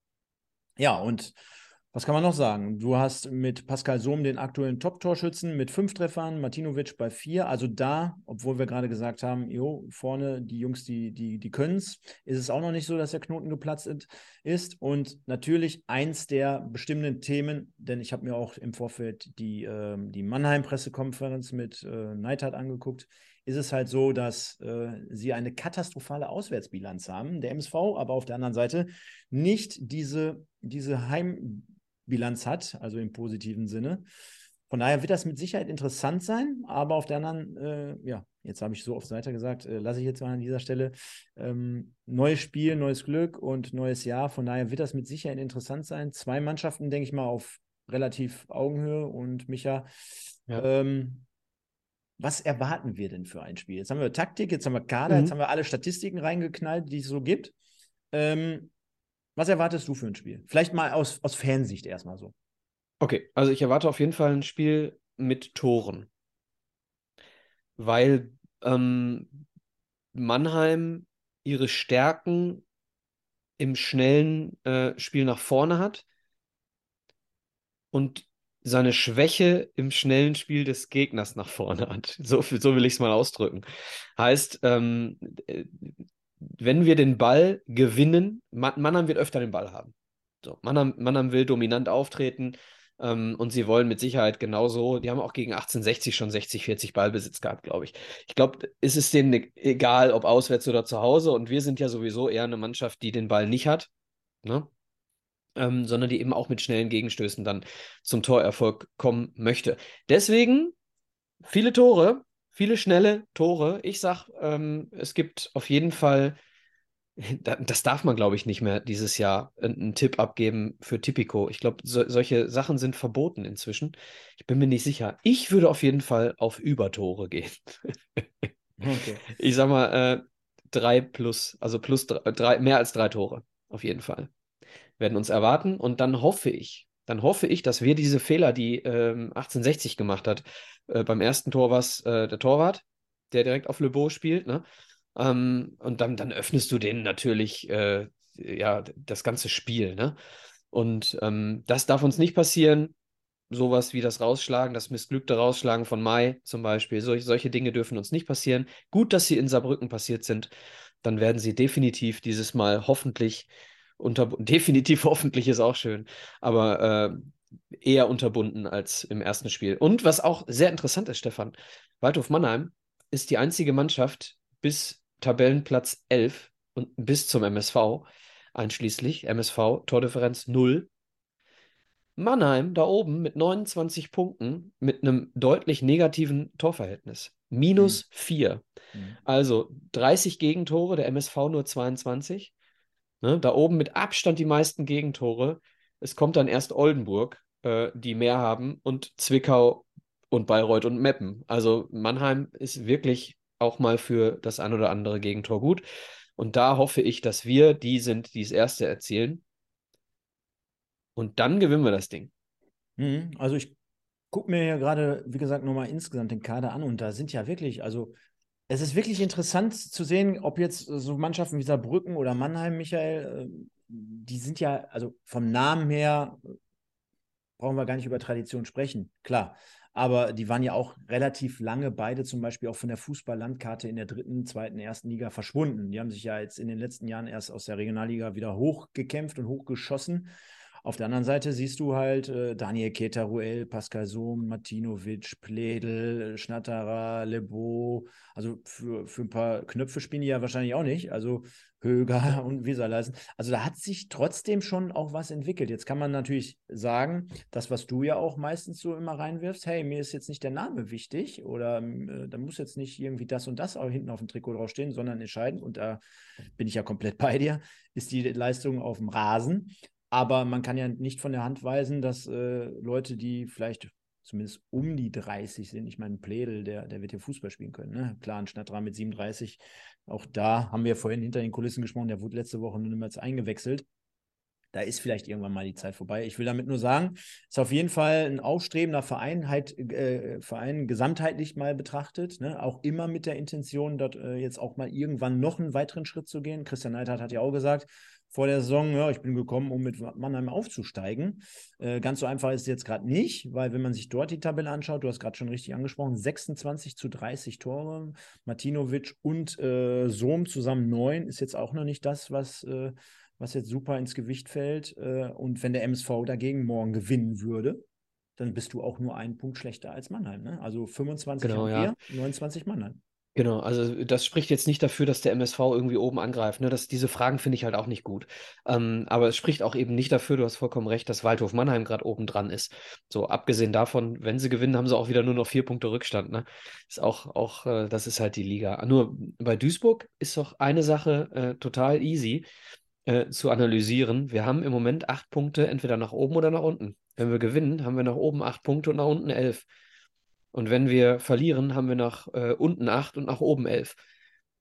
Ja, und was kann man noch sagen? Du hast mit Pascal Sohm den aktuellen Top-Torschützen mit fünf Treffern, Martinovic bei vier. Also da, obwohl wir gerade gesagt haben, jo, vorne die Jungs, die, die, die können es, ist es auch noch nicht so, dass der Knoten geplatzt ist. Und natürlich eins der bestimmenden Themen, denn ich habe mir auch im Vorfeld die, äh, die Mannheim-Pressekonferenz mit äh, Neidhardt angeguckt, ist es halt so, dass äh, sie eine katastrophale Auswärtsbilanz haben, der MSV, aber auf der anderen Seite nicht diese, diese Heim- Bilanz hat, also im positiven Sinne. Von daher wird das mit Sicherheit interessant sein, aber auf der anderen, äh, ja, jetzt habe ich so oft weiter gesagt, äh, lasse ich jetzt mal an dieser Stelle. Ähm, neues Spiel, neues Glück und neues Jahr. Von daher wird das mit Sicherheit interessant sein. Zwei Mannschaften, denke ich mal, auf relativ Augenhöhe. Und Micha, ja. ähm, was erwarten wir denn für ein Spiel? Jetzt haben wir Taktik, jetzt haben wir Kader, mhm. jetzt haben wir alle Statistiken reingeknallt, die es so gibt. Ähm, was erwartest du für ein Spiel? Vielleicht mal aus, aus Fansicht erstmal so. Okay, also ich erwarte auf jeden Fall ein Spiel mit Toren. Weil ähm, Mannheim ihre Stärken im schnellen äh, Spiel nach vorne hat und seine Schwäche im schnellen Spiel des Gegners nach vorne hat. So, so will ich es mal ausdrücken. Heißt, ähm, äh, wenn wir den Ball gewinnen, Mannheim wird öfter den Ball haben. So, Mannheim, Mannheim will dominant auftreten ähm, und sie wollen mit Sicherheit genauso. Die haben auch gegen 1860 schon 60, 40 Ballbesitz gehabt, glaube ich. Ich glaube, es ist denen e-, egal, ob auswärts oder zu Hause. Und wir sind ja sowieso eher eine Mannschaft, die den Ball nicht hat, ne? ähm, sondern die eben auch mit schnellen Gegenstößen dann zum Torerfolg kommen möchte. Deswegen viele Tore, viele schnelle Tore. Ich sag, ähm, es gibt auf jeden Fall, [LAUGHS] das darf man, glaube ich, nicht mehr dieses Jahr einen Tipp abgeben für Tipico. Ich glaube, so, solche Sachen sind verboten inzwischen. Ich bin mir nicht sicher. Ich würde auf jeden Fall auf Übertore gehen. okay. [LAUGHS] Ich sag mal, äh, drei plus, also plus drei, drei, mehr als drei Tore, auf jeden Fall. Werden uns erwarten und dann hoffe ich, dann hoffe ich, dass wir diese Fehler, die ähm, 1860 gemacht hat, äh, beim ersten Tor war es äh, der Torwart, der direkt auf Le Beau spielt, ne? Ähm, und dann, dann öffnest du denen natürlich äh, ja, das ganze Spiel, ne? Und ähm, das darf uns nicht passieren. Sowas wie das Rausschlagen, das missglückte Rausschlagen von Mai zum Beispiel. Sol solche Dinge dürfen uns nicht passieren. Gut, dass sie in Saarbrücken passiert sind. Dann werden sie definitiv dieses Mal hoffentlich unterbunden. Definitiv [LAUGHS] hoffentlich ist auch schön, aber äh, eher unterbunden als im ersten Spiel. Und was auch sehr interessant ist, Stefan, Waldhof Mannheim ist die einzige Mannschaft bis Tabellenplatz 11 und bis zum MSV einschließlich, MSV, Tordifferenz 0. Mannheim da oben mit 29 Punkten mit einem deutlich negativen Torverhältnis. Minus 4. Mhm. Also 30 Gegentore, der MSV nur 22. Ne, da oben mit Abstand die meisten Gegentore. Es kommt dann erst Oldenburg, äh, die mehr haben, und Zwickau und Bayreuth und Meppen. Also Mannheim ist wirklich auch mal für das ein oder andere Gegentor gut. Und da hoffe ich, dass wir die sind, die das erste erzielen. Und dann gewinnen wir das Ding. Mhm. Also ich gucke mir ja gerade, wie gesagt, nochmal insgesamt den Kader an und da sind ja wirklich, also es ist wirklich interessant zu sehen, ob jetzt so Mannschaften wie Saarbrücken oder Mannheim, Michael, äh, die sind ja, also vom Namen her brauchen wir gar nicht über Tradition sprechen, klar. Aber die waren ja auch relativ lange beide zum Beispiel auch von der Fußballlandkarte in der dritten, zweiten, ersten Liga verschwunden. Die haben sich ja jetzt in den letzten Jahren erst aus der Regionalliga wieder hochgekämpft und hochgeschossen. Auf der anderen Seite siehst du halt äh, Daniel Ketaruel, Pascal Sohm, Martinovic, Pledel, Schnatterer, Lebo. Also für, für ein paar Knöpfe spielen die ja wahrscheinlich auch nicht. Also Höger [LAUGHS] und Wieserleisen. Also da hat sich trotzdem schon auch was entwickelt. Jetzt kann man natürlich sagen, das, was du ja auch meistens so immer reinwirfst, hey, mir ist jetzt nicht der Name wichtig oder äh, da muss jetzt nicht irgendwie das und das auch hinten auf dem Trikot draufstehen, sondern entscheidend, und da bin ich ja komplett [LAUGHS] bei dir, ist die Leistung auf dem Rasen. Aber man kann ja nicht von der Hand weisen, dass äh, Leute, die vielleicht zumindest um die 30 sind, ich meine, Pledel, der, der wird hier Fußball spielen können. Ne? Klar, ein Schnatterer mit 37, auch da haben wir vorhin hinter den Kulissen gesprochen, der wurde letzte Woche nur niemals eingewechselt. Da ist vielleicht irgendwann mal die Zeit vorbei. Ich will damit nur sagen, ist auf jeden Fall ein aufstrebender Verein, halt, äh, Verein gesamtheitlich mal betrachtet, ne? auch immer mit der Intention, dort äh, jetzt auch mal irgendwann noch einen weiteren Schritt zu gehen. Christian Neidhardt hat ja auch gesagt, vor der Saison, ja, ich bin gekommen, um mit Mannheim aufzusteigen. Äh, ganz so einfach ist es jetzt gerade nicht, weil wenn man sich dort die Tabelle anschaut, du hast gerade schon richtig angesprochen, 26 zu 30 Tore, Martinovic und äh, Sohm zusammen neun, ist jetzt auch noch nicht das, was, äh, was jetzt super ins Gewicht fällt. Äh, und wenn der MSV dagegen morgen gewinnen würde, dann bist du auch nur einen Punkt schlechter als Mannheim. Ne? Also 25 Genau, haben ja. wir, 29 Mannheim. Genau, also das spricht jetzt nicht dafür, dass der MSV irgendwie oben angreift. Ne? Das, diese Fragen finde ich halt auch nicht gut. Ähm, aber es spricht auch eben nicht dafür, du hast vollkommen recht, dass Waldhof Mannheim gerade oben dran ist. So, abgesehen davon, wenn sie gewinnen, haben sie auch wieder nur noch vier Punkte Rückstand. Ne? Ist auch, auch äh, das ist halt die Liga. Nur bei Duisburg ist doch eine Sache äh, total easy äh, zu analysieren. Wir haben im Moment acht Punkte, entweder nach oben oder nach unten. Wenn wir gewinnen, haben wir nach oben acht Punkte und nach unten elf. Und wenn wir verlieren, haben wir nach äh, unten acht und nach oben elf.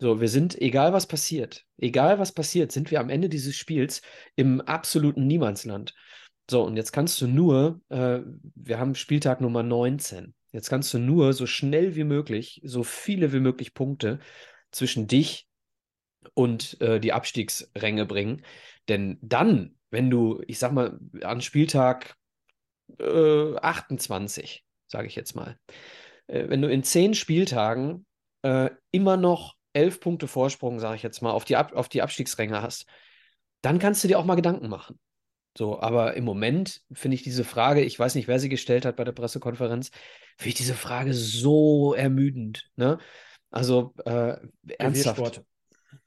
So, wir sind, egal was passiert, egal was passiert, sind wir am Ende dieses Spiels im absoluten Niemandsland. So, und jetzt kannst du nur, äh, wir haben Spieltag Nummer 19. Jetzt kannst du nur so schnell wie möglich, so viele wie möglich Punkte zwischen dich und äh, die Abstiegsränge bringen. Denn dann, wenn du, ich sag mal, an Spieltag äh, 28, sage ich jetzt mal, äh, wenn du in zehn Spieltagen äh, immer noch elf Punkte Vorsprung, sage ich jetzt mal, auf die, Ab auf die Abstiegsränge hast, dann kannst du dir auch mal Gedanken machen. So, aber im Moment finde ich diese Frage, ich weiß nicht, wer sie gestellt hat bei der Pressekonferenz, finde ich diese Frage so ermüdend. Ne? Also äh, ernsthaft.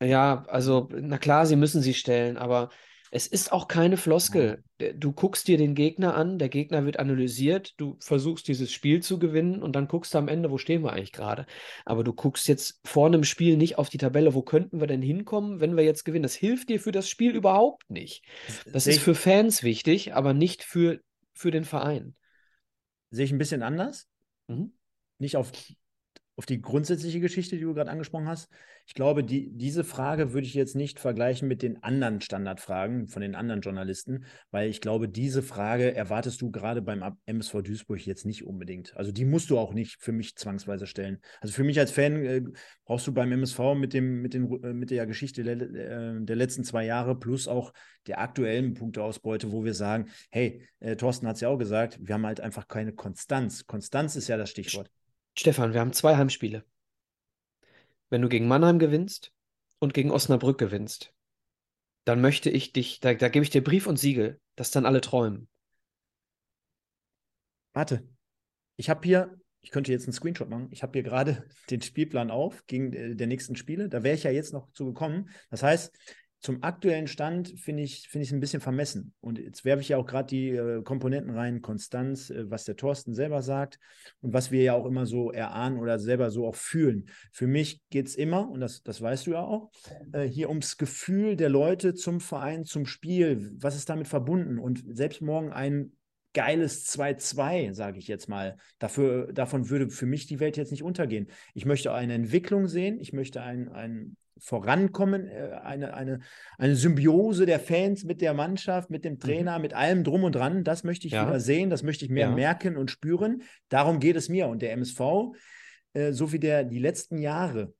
Ja, also, na klar, sie müssen sie stellen, aber es ist auch keine Floskel. Du guckst dir den Gegner an, der Gegner wird analysiert, du versuchst dieses Spiel zu gewinnen und dann guckst du am Ende, wo stehen wir eigentlich gerade. Aber du guckst jetzt vor einem Spiel nicht auf die Tabelle, wo könnten wir denn hinkommen, wenn wir jetzt gewinnen. Das hilft dir für das Spiel überhaupt nicht. Das Sehe ist für Fans wichtig, aber nicht für, für den Verein. Sehe ich ein bisschen anders. Mhm. Nicht auf auf die grundsätzliche Geschichte, die du gerade angesprochen hast. Ich glaube, die, diese Frage würde ich jetzt nicht vergleichen mit den anderen Standardfragen von den anderen Journalisten, weil ich glaube, diese Frage erwartest du gerade beim MSV Duisburg jetzt nicht unbedingt. Also die musst du auch nicht für mich zwangsweise stellen. Also für mich als Fan äh, brauchst du beim MSV mit, dem, mit, den, äh, mit der Geschichte der, äh, der letzten zwei Jahre plus auch der aktuellen Punkteausbeute, wo wir sagen, hey, äh, Thorsten hat es ja auch gesagt, wir haben halt einfach keine Konstanz. Konstanz ist ja das Stichwort. Stefan, wir haben zwei Heimspiele. Wenn du gegen Mannheim gewinnst und gegen Osnabrück gewinnst, dann möchte ich dich, da, da gebe ich dir Brief und Siegel, dass dann alle träumen. Warte, ich habe hier, ich könnte jetzt einen Screenshot machen, ich habe hier gerade [LAUGHS] den Spielplan auf gegen äh, der nächsten Spiele. Da wäre ich ja jetzt noch zu gekommen. Das heißt, zum aktuellen Stand finde ich es ein bisschen vermessen. Und jetzt werfe ich ja auch gerade die äh, Komponenten rein, Konstanz, äh, was der Thorsten selber sagt und was wir ja auch immer so erahnen oder selber so auch fühlen. Für mich geht es immer, und das, das weißt du ja auch, äh, hier ums Gefühl der Leute zum Verein, zum Spiel. Was ist damit verbunden? Und selbst morgen ein geiles 2-2, sage ich jetzt mal. Dafür, davon würde für mich die Welt jetzt nicht untergehen. Ich möchte eine Entwicklung sehen, ich möchte ein, ein Vorankommen, äh, eine, eine, eine Symbiose der Fans mit der Mannschaft, mit dem mhm. Trainer, mhm. mit allem drum und dran. Das möchte ich ja. wieder sehen, das möchte ich mehr ja. merken und spüren. Darum geht es mir. Und der MSV, äh, so wie der die letzten Jahre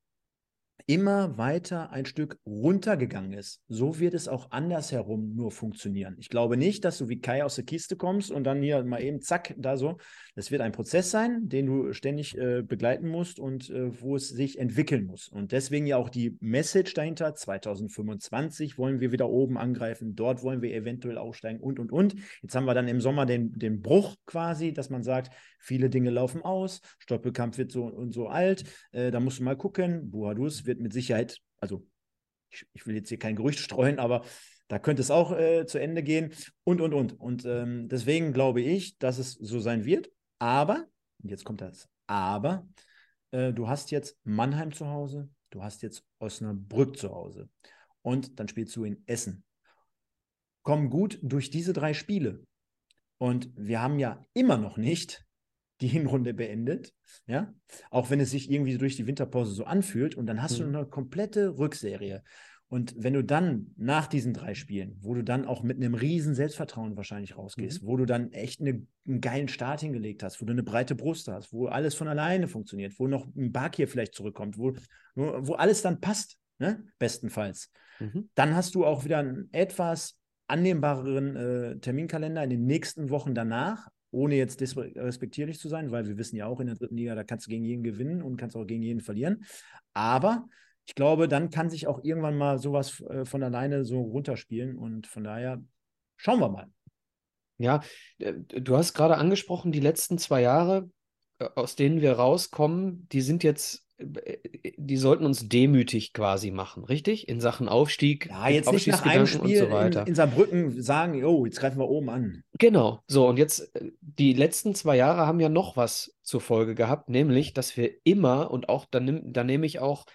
immer weiter ein Stück runtergegangen ist, so wird es auch andersherum nur funktionieren. Ich glaube nicht, dass du wie Kai aus der Kiste kommst und dann hier mal eben zack, da so. Das wird ein Prozess sein, den du ständig äh, begleiten musst und äh, wo es sich entwickeln muss. Und deswegen ja auch die Message dahinter, 2025 wollen wir wieder oben angreifen, dort wollen wir eventuell aufsteigen und, und, und. Jetzt haben wir dann im Sommer den, den Bruch quasi, dass man sagt, viele Dinge laufen aus, Stoppelkampf wird so und so alt, äh, da musst du mal gucken, Buhadus wird mit Sicherheit, also ich, ich, will jetzt hier kein Gerücht streuen, aber da könnte es auch äh, zu Ende gehen und, und, und. Und ähm, deswegen glaube ich, dass es so sein wird. Aber, und jetzt kommt das, aber, äh, du hast jetzt Mannheim zu Hause, du hast jetzt Osnabrück zu Hause und dann spielst du in Essen. Komm gut durch diese drei Spiele. Und wir haben ja immer noch nicht die Hinrunde beendet, ja, auch wenn es sich irgendwie durch die Winterpause so anfühlt und dann hast mhm. du eine komplette Rückserie. Und wenn du dann nach diesen drei Spielen, wo du dann auch mit einem riesen Selbstvertrauen wahrscheinlich rausgehst, mhm. wo du dann echt eine, einen geilen Start hingelegt hast, wo du eine breite Brust hast, wo alles von alleine funktioniert, wo noch ein Bakir vielleicht zurückkommt, wo, wo alles dann passt, ne? bestenfalls, mhm. dann hast du auch wieder einen etwas annehmbareren äh, Terminkalender in den nächsten Wochen danach, ohne jetzt respektierlich zu sein, weil wir wissen ja auch in der dritten Liga, da kannst du gegen jeden gewinnen und kannst auch gegen jeden verlieren. Aber ich glaube, dann kann sich auch irgendwann mal sowas äh, von alleine so runterspielen und von daher schauen wir mal. Ja, äh, du hast gerade angesprochen, die letzten zwei Jahre, äh, aus denen wir rauskommen, die sind jetzt die sollten uns demütig quasi machen, richtig? In Sachen Aufstieg. Ja, jetzt nicht nach einem Spiel so in, in, Saarbrücken sagen, oh, jetzt greifen wir oben an. Genau, so und jetzt, die letzten zwei Jahre haben ja noch was zur Folge gehabt, nämlich, dass wir immer, und auch, da, da nehme ich auch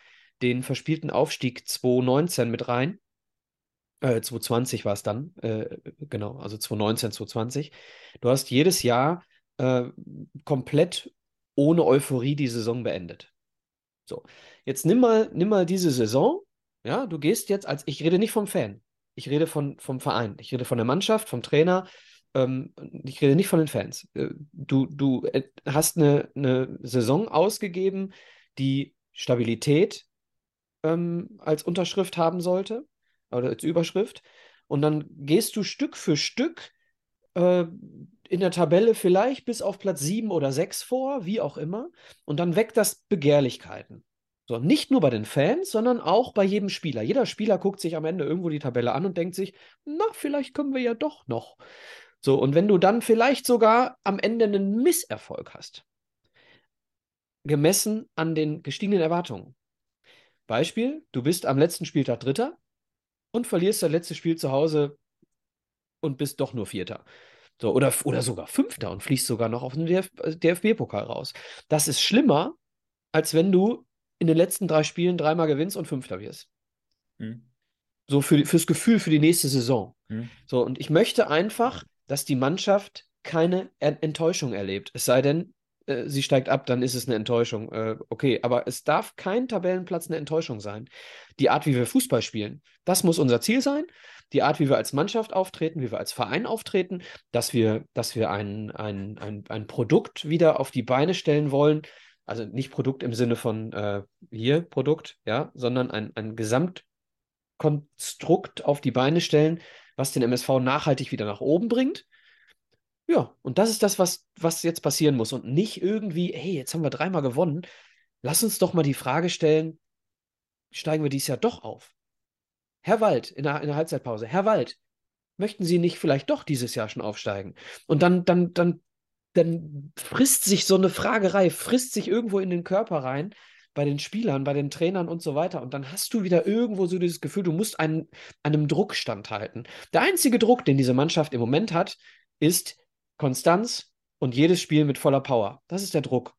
den verspielten Aufstieg 2019 mit rein, äh, 2020 war es dann, äh, genau, also 2019, 2020. Du hast jedes Jahr äh, komplett ohne Euphorie die Saison beendet. So, jetzt nimm mal, nimm mal diese Saison. Ja, du gehst jetzt als, ich rede nicht vom Fan, ich rede von, vom Verein, ich rede von der Mannschaft, vom Trainer, ähm, ich rede nicht von den Fans. Äh, du, du äh, hast eine, eine Saison ausgegeben, die Stabilität ähm, als Unterschrift haben sollte oder als Überschrift. Und dann gehst du Stück für Stück äh, in der Tabelle vielleicht bis auf Platz 7 oder 6 vor, wie auch immer. Und dann weckt das Begehrlichkeiten. So, nicht nur bei den Fans, sondern auch bei jedem Spieler. Jeder Spieler guckt sich am Ende irgendwo die Tabelle an und denkt sich, na, vielleicht können wir ja doch noch. So, und wenn du dann vielleicht sogar am Ende einen Misserfolg hast, gemessen an den gestiegenen Erwartungen. Beispiel, du bist am letzten Spieltag Dritter und verlierst das letzte Spiel zu Hause und bist doch nur Vierter. So, oder, oder sogar Fünfter und fliegst sogar noch auf den DF DFB-Pokal raus. Das ist schlimmer, als wenn du in den letzten drei Spielen dreimal gewinnst und Fünfter wirst. Mhm. So für, fürs Gefühl für die nächste Saison. Mhm. So, und ich möchte einfach, dass die Mannschaft keine Enttäuschung erlebt. Es sei denn, äh, sie steigt ab, dann ist es eine Enttäuschung. Äh, okay, aber es darf kein Tabellenplatz eine Enttäuschung sein. Die Art, wie wir Fußball spielen, das muss unser Ziel sein. Die Art, wie wir als Mannschaft auftreten, wie wir als Verein auftreten, dass wir, dass wir ein, ein, ein, ein Produkt wieder auf die Beine stellen wollen. Also nicht Produkt im Sinne von äh, hier Produkt, ja, sondern ein, ein Gesamtkonstrukt auf die Beine stellen, was den MSV nachhaltig wieder nach oben bringt ja, und das ist das, was, was jetzt passieren muss. Und nicht irgendwie, hey, jetzt haben wir dreimal gewonnen. Lass uns doch mal die Frage stellen, steigen wir dieses Jahr doch auf? Herr Wald, in der, in der Halbzeitpause, Herr Wald, möchten Sie nicht vielleicht doch dieses Jahr schon aufsteigen? Und dann, dann, dann, dann frisst sich so eine Fragerei, frisst sich irgendwo in den Körper rein, bei den Spielern, bei den Trainern und so weiter. Und dann hast du wieder irgendwo so dieses Gefühl, du musst einen, einem Druck standhalten. Der einzige Druck, den diese Mannschaft im Moment hat, ist, Konstanz und jedes Spiel mit voller Power. Das ist der Druck.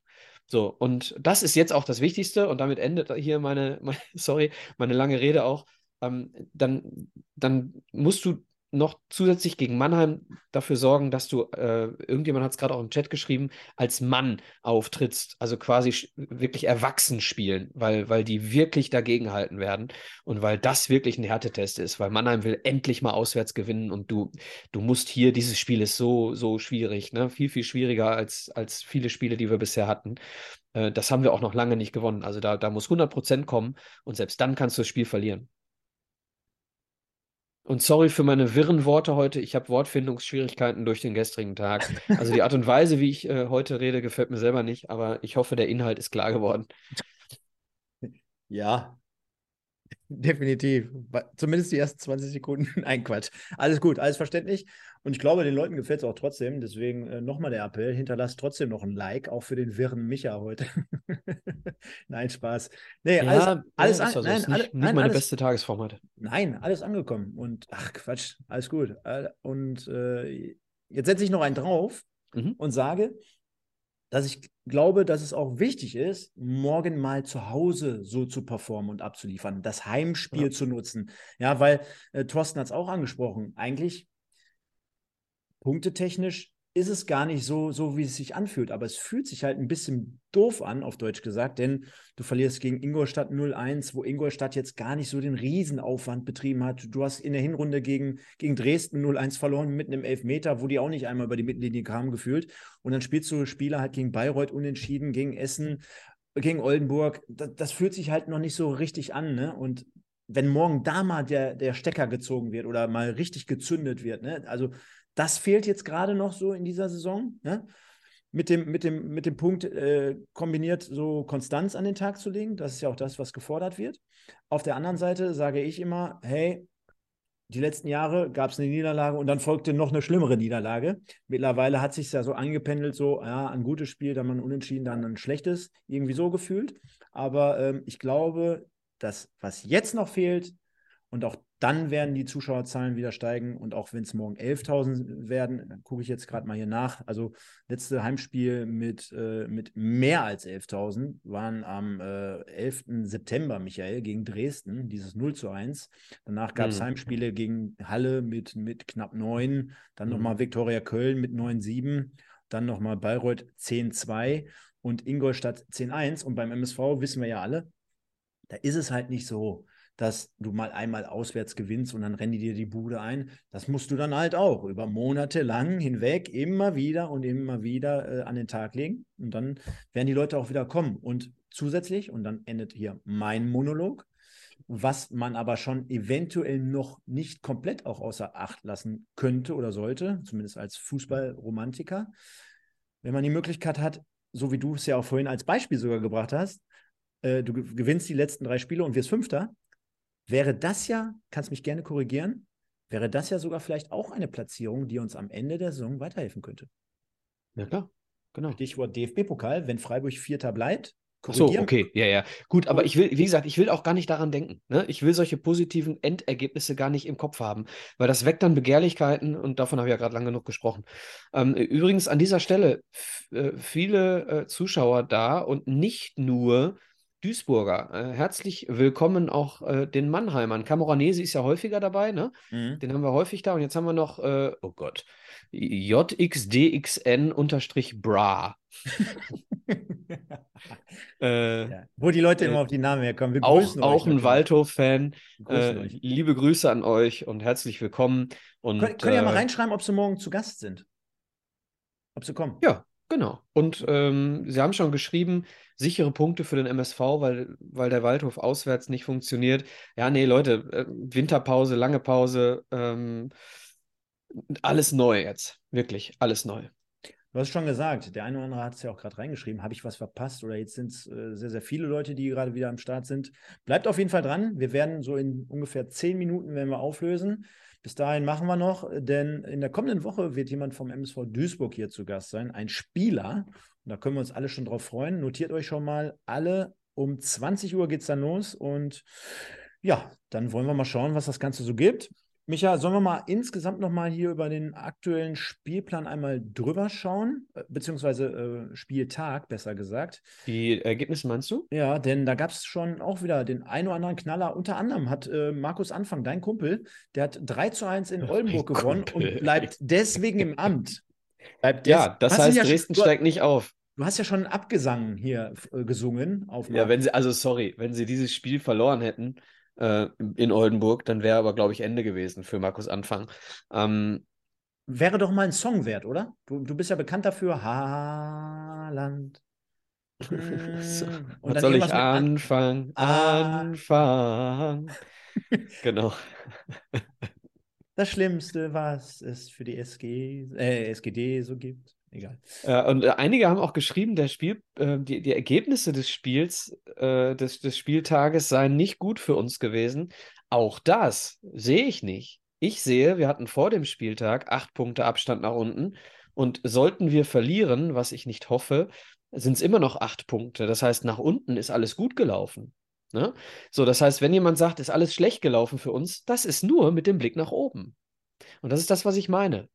So, und das ist jetzt auch das Wichtigste, und damit endet hier meine, [LAUGHS] meine sorry, meine lange Rede auch. Ähm, dann, dann musst du noch zusätzlich gegen Mannheim dafür sorgen, dass du, äh, irgendjemand hat es gerade auch im Chat geschrieben, als Mann auftrittst, also quasi wirklich erwachsen spielen, weil, weil die wirklich dagegenhalten werden und weil das wirklich ein Härtetest ist, weil Mannheim will endlich mal auswärts gewinnen und du, du musst hier, dieses Spiel ist so, so schwierig, ne? viel, viel schwieriger als, als viele Spiele, die wir bisher hatten. Äh, das haben wir auch noch lange nicht gewonnen. Also da, da muss 100 Prozent kommen und selbst dann kannst du das Spiel verlieren. Und sorry für meine wirren Worte heute. Ich habe Wortfindungsschwierigkeiten durch den gestrigen Tag. Also die Art und Weise, wie ich äh, heute rede, gefällt mir selber nicht, aber ich hoffe, der Inhalt ist klar geworden. Ja, definitiv. Zumindest die ersten 20 Sekunden. [LAUGHS] Nein, Quatsch. Alles gut, alles verständlich. Und ich glaube, den Leuten gefällt es auch trotzdem. Deswegen äh, nochmal der Appell: hinterlasst trotzdem noch ein Like, auch für den wirren Micha heute. [LAUGHS] nein, Spaß. Nee, ja, alles, ja, alles, an, nein, nicht, alle, nicht nein, meine alles, beste Tagesform heute. Nein, alles angekommen. Und ach, Quatsch, alles gut. Und äh, jetzt setze ich noch einen drauf Mhm. und sage, dass ich glaube, dass es auch wichtig ist, morgen mal zu Hause so zu performen und abzuliefern, das Heimspiel Ja. zu nutzen. Ja, weil äh, Thorsten hat es auch angesprochen. Eigentlich punktetechnisch ist es gar nicht so, so, wie es sich anfühlt, aber es fühlt sich halt ein bisschen doof an, auf Deutsch gesagt, denn du verlierst gegen Ingolstadt 0-1, wo Ingolstadt jetzt gar nicht so den Riesenaufwand betrieben hat. Du hast in der Hinrunde gegen, gegen Dresden 0-1 verloren mit einem Elfmeter, wo die auch nicht einmal über die Mittellinie kamen, gefühlt. Und dann spielst du Spieler halt gegen Bayreuth unentschieden, gegen Essen, gegen Oldenburg. Das, das fühlt sich halt noch nicht so richtig an, ne? Und wenn morgen da mal der, der Stecker gezogen wird oder mal richtig gezündet wird, ne? Also das fehlt jetzt gerade noch so in dieser Saison, ne? Mit dem, mit dem, mit dem Punkt äh, kombiniert so Konstanz an den Tag zu legen. Das ist ja auch das, was gefordert wird. Auf der anderen Seite sage ich immer, hey, die letzten Jahre gab es eine Niederlage und dann folgte noch eine schlimmere Niederlage. Mittlerweile hat sich ja so angependelt, so, ja, ein gutes Spiel, dann mal ein Unentschieden, dann ein schlechtes, irgendwie so gefühlt. Aber ähm, ich glaube, dass was jetzt noch fehlt, und auch dann werden die Zuschauerzahlen wieder steigen. Und auch wenn es morgen 11.000 werden, gucke ich jetzt gerade mal hier nach. Also letzte Heimspiel mit, äh, mit mehr als 11.000 waren am äh, 11. September, Michael, gegen Dresden, dieses 0 zu 1. Danach gab es Mhm. Heimspiele gegen Halle mit, mit knapp 9. Dann Mhm. nochmal Viktoria Köln mit 9-7. Dann nochmal Bayreuth 10-2 und Ingolstadt 10-1. Und beim MSV wissen wir ja alle, da ist es halt nicht so, dass du mal einmal auswärts gewinnst und dann rennen die dir die Bude ein. Das musst du dann halt auch über Monate lang hinweg immer wieder und immer wieder äh, an den Tag legen. Und dann werden die Leute auch wieder kommen. Und zusätzlich, und dann endet hier mein Monolog, was man aber schon eventuell noch nicht komplett auch außer Acht lassen könnte oder sollte, zumindest als Fußballromantiker, wenn man die Möglichkeit hat, so wie du es ja auch vorhin als Beispiel sogar gebracht hast, äh, du ge- gewinnst die letzten drei Spiele und wirst Fünfter, wäre das ja, kannst mich gerne korrigieren, wäre das ja sogar vielleicht auch eine Platzierung, die uns am Ende der Saison weiterhelfen könnte. Ja, klar. Genau. Stichwort DFB-Pokal, wenn Freiburg Vierter bleibt, so, okay, ja, ja. Gut, aber ich will, wie gesagt, ich will auch gar nicht daran denken. Ne? Ich will solche positiven Endergebnisse gar nicht im Kopf haben, weil das weckt dann Begehrlichkeiten und davon habe ich ja gerade lang genug gesprochen. Ähm, übrigens an dieser Stelle äh, viele äh, Zuschauer da und nicht nur Duisburger. Äh, herzlich willkommen auch äh, den Mannheimern. Camoranesi ist ja häufiger dabei, ne? Mhm. Den haben wir häufig da. Und jetzt haben wir noch, äh, oh Gott, JXDXN-Bra. [LAUGHS] äh, Ja. Wo die Leute Äh, immer auf die Namen herkommen. Wir auch auch ein. Waldhof-Fan. Äh, liebe Grüße an euch und herzlich willkommen. Und, Könnt, könnt ihr ja mal äh, reinschreiben, ob sie morgen zu Gast sind? Ob sie kommen? Ja, genau. Und ähm, Sie haben schon geschrieben, sichere Punkte für den MSV, weil, weil der Waldhof auswärts nicht funktioniert. Ja, nee, Leute, äh, Winterpause, lange Pause, ähm, alles neu jetzt. Wirklich, alles neu. Du hast schon gesagt, der eine oder andere hat es ja auch gerade reingeschrieben. Habe ich was verpasst? Oder jetzt sind es äh, sehr, sehr viele Leute, die gerade wieder am Start sind. Bleibt auf jeden Fall dran. Wir werden so in ungefähr zehn Minuten werden wir auflösen. Bis dahin machen wir noch, denn in der kommenden Woche wird jemand vom MSV Duisburg hier zu Gast sein, ein Spieler. Und da können wir uns alle schon drauf freuen. Notiert euch schon mal alle. Um 20 Uhr geht es dann los. Und ja, dann wollen wir mal schauen, was das Ganze so gibt. Micha, sollen wir mal insgesamt nochmal hier über den aktuellen Spielplan einmal drüber schauen? Äh, Beziehungsweise äh, Spieltag, besser gesagt. Die Ergebnisse meinst du? Ja, denn da gab es schon auch wieder den ein oder anderen Knaller. Unter anderem hat äh, Markus Anfang, dein Kumpel, der hat 3 zu 1 in Oldenburg gewonnen Kumpel. und bleibt deswegen im Amt. Bleibt Ja, des- das Hast du heißt, ja schon- Dresden du, steigt nicht auf. Du hast ja schon einen Abgesang hier äh, gesungen auf Ja, wenn sie, also sorry, wenn sie dieses Spiel verloren hätten äh, in Oldenburg, dann wäre aber, glaube ich, Ende gewesen für Markus Anfang. Ähm, Wäre doch mal ein Song wert, oder? Du, du bist ja bekannt dafür, Haaland. [LAUGHS] so, was soll ich anfangen? Ah. Anfangen. [LAUGHS] Genau. Das Schlimmste, was es für die SG, äh, SGD so gibt. Egal. Äh, und äh, einige haben auch geschrieben, der Spiel, äh, die, die Ergebnisse des Spiels, äh, des, des Spieltages seien nicht gut für uns gewesen. Auch das sehe ich nicht. Ich sehe, wir hatten vor dem Spieltag acht Punkte Abstand nach unten. Und sollten wir verlieren, was ich nicht hoffe, sind es immer noch acht Punkte. Das heißt, nach unten ist alles gut gelaufen. Ne? So, das heißt, wenn jemand sagt, ist alles schlecht gelaufen für uns, das ist nur mit dem Blick nach oben. Und das ist das, was ich meine.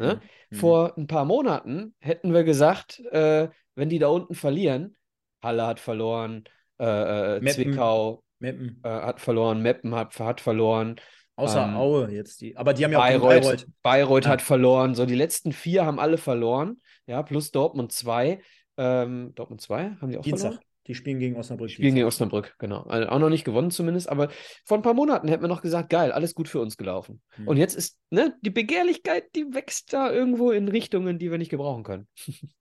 Ne? Mhm. Vor ein paar Monaten hätten wir gesagt, äh, wenn die da unten verlieren, Halle hat verloren, äh, äh, Meppen. Zwickau Meppen. äh, hat verloren, Meppen hat, hat verloren, Außer ähm, Aue jetzt die. Aber die haben ja Bayreuth, Bayreuth. Bayreuth Ah. hat verloren. So, die letzten vier haben alle verloren, ja, plus Dortmund 2. Ähm, Dortmund 2 haben die auch Dienstag. verloren? Die spielen gegen Osnabrück. Spielen gegen. Osnabrück, genau. Also auch noch nicht gewonnen zumindest, aber vor ein paar Monaten hätten wir noch gesagt, geil, alles gut für uns gelaufen. Hm. Und jetzt ist, ne, die Begehrlichkeit, die wächst da irgendwo in Richtungen, die wir nicht gebrauchen können. [LAUGHS]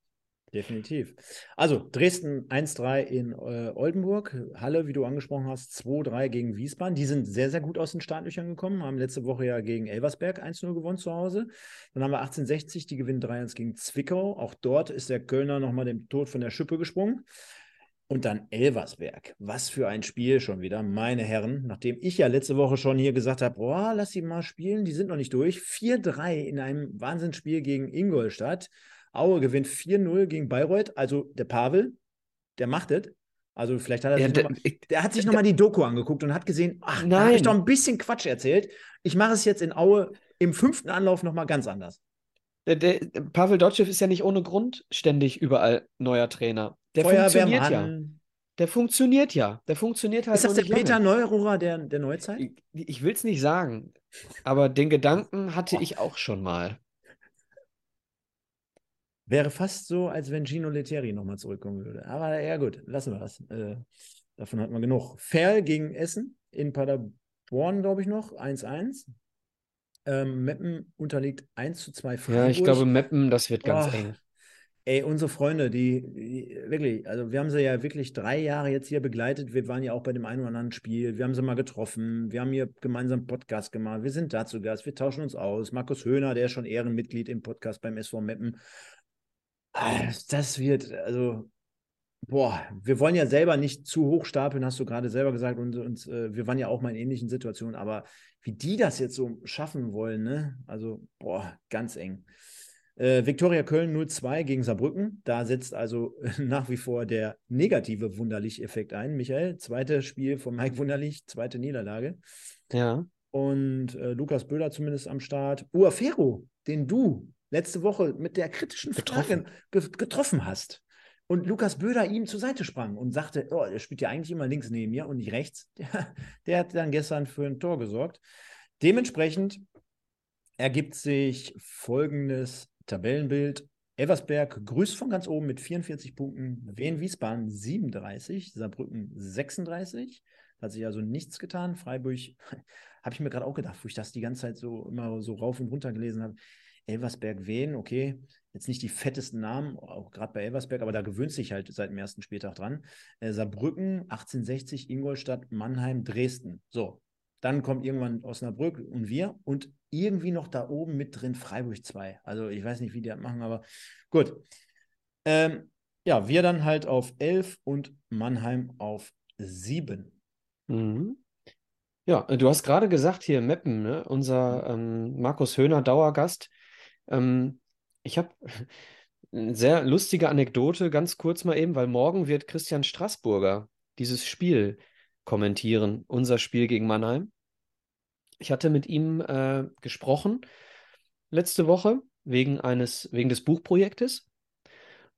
Definitiv. Also Dresden 1-3 in äh, Oldenburg. Halle, wie du angesprochen hast, 2-3 gegen Wiesbaden. Die sind sehr, sehr gut aus den Startlöchern gekommen. Haben letzte Woche ja gegen Elversberg 1-0 gewonnen zu Hause. Dann haben wir 1860, die gewinnen 3-1 gegen Zwickau. Auch dort ist der Kölner nochmal dem Tod von der Schippe gesprungen. Und dann Elversberg. Was für ein Spiel schon wieder, meine Herren. Nachdem ich ja letzte Woche schon hier gesagt habe, boah, lass sie mal spielen, die sind noch nicht durch. 4-3 in einem Wahnsinnsspiel gegen Ingolstadt. Aue gewinnt 4-0 gegen Bayreuth. Also der Pavel, der macht es. Also vielleicht hat er Ja, sich der- noch mal, der hat sich nochmal die Doku angeguckt und hat gesehen, ach, da habe Nein. ich doch ein bisschen Quatsch erzählt. Ich mache es jetzt in Aue im fünften Anlauf nochmal ganz anders. Der, der, Pavel Dotschew ist ja nicht ohne Grund ständig überall neuer Trainer. Der funktioniert ja. Feuerwehrmann. Der funktioniert ja. Der funktioniert halt Ist das der. Peter Neururer der, der Neuzeit? Ich, ich will es nicht sagen, aber den Gedanken hatte ich auch schon mal. Wäre fast so, als wenn Gino Lettieri nochmal zurückkommen würde. Aber ja, gut, lassen wir das. Äh, davon hat man genug. Ferl gegen Essen in Paderborn, glaube ich, noch. 1-1. Ähm, Meppen unterliegt 1 zu 2 Freiburg. Ja, ich glaube, Meppen, das wird ganz Oh, eng. Ey, unsere Freunde, die, die wirklich, also wir haben sie ja wirklich drei Jahre jetzt hier begleitet. Wir waren ja auch bei dem einen oder anderen Spiel. Wir haben sie mal getroffen. Wir haben hier gemeinsam Podcast gemacht. Wir sind da zu Gast. Wir tauschen uns aus. Markus Höhner, der ist schon Ehrenmitglied im Podcast beim SV Meppen. Das wird, also, boah, wir wollen ja selber nicht zu hoch stapeln, hast du gerade selber gesagt. Und, und äh, wir waren ja auch mal in ähnlichen Situationen. Aber wie die das jetzt so schaffen wollen, ne? Also, boah, ganz eng. Äh, Viktoria Köln 0-2 gegen Saarbrücken. Da setzt also [LAUGHS] nach wie vor der negative Wunderlich-Effekt ein. Michael, zweites Spiel von Mike Wunderlich, zweite Niederlage. Ja. Und äh, Lukas Böhler zumindest am Start. Uafero, den du letzte Woche mit der kritischen Frage Getroffen. ge getroffen hast. und Lukas Böder ihm zur Seite sprang und sagte, oh, er spielt ja eigentlich immer links neben mir und nicht rechts. [LAUGHS] Der, der hat dann gestern für ein Tor gesorgt. Dementsprechend ergibt sich folgendes Tabellenbild. Elversberg grüßt von ganz oben mit 44 Punkten, Wien Wiesbaden 37, Saarbrücken 36. Hat sich also nichts getan. Freiburg [LAUGHS] habe ich mir gerade auch gedacht, wo ich das die ganze Zeit so immer so rauf und runter gelesen habe. Elversberg Wien, okay, jetzt nicht die fettesten Namen, auch gerade bei Elversberg, aber da gewöhnt sich halt seit dem ersten Spieltag dran. Äh, Saarbrücken, 1860, Ingolstadt, Mannheim, Dresden. So, dann kommt irgendwann Osnabrück und wir und irgendwie noch da oben mit drin Freiburg 2. Also ich weiß nicht, wie die das machen, aber gut. Ähm, ja, wir dann halt auf 11 und Mannheim auf 7. Mhm. Ja, du hast gerade gesagt hier Meppen, ne? unser ähm, Markus Höhner Dauergast. Ähm, ich habe [LAUGHS] eine sehr lustige Anekdote, ganz kurz mal eben, weil morgen wird Christian Straßburger dieses Spiel kommentieren, unser Spiel gegen Mannheim. Ich hatte mit ihm äh, gesprochen letzte Woche wegen eines, wegen des Buchprojektes.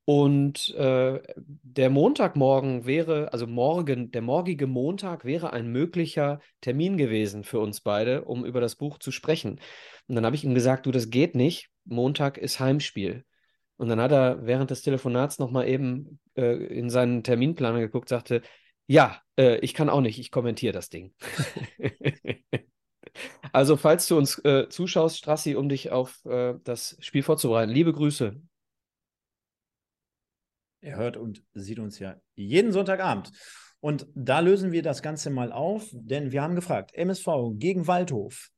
Und äh, der Montagmorgen wäre, also morgen, der morgige Montag wäre ein möglicher Termin gewesen für uns beide, um über das Buch zu sprechen. Und dann habe ich ihm gesagt, du, das geht nicht. Montag ist Heimspiel. Und dann hat er während des Telefonats nochmal eben äh, in seinen Terminplaner geguckt, sagte, ja, äh, ich kann auch nicht, ich kommentiere das Ding. [LAUGHS] also, falls du uns äh, zuschaust, Strassi, um dich auf äh, das Spiel vorzubereiten, liebe Grüße. Er hört und sieht uns ja jeden Sonntagabend. Und da lösen wir das Ganze mal auf, denn wir haben gefragt, MSV gegen Waldhof.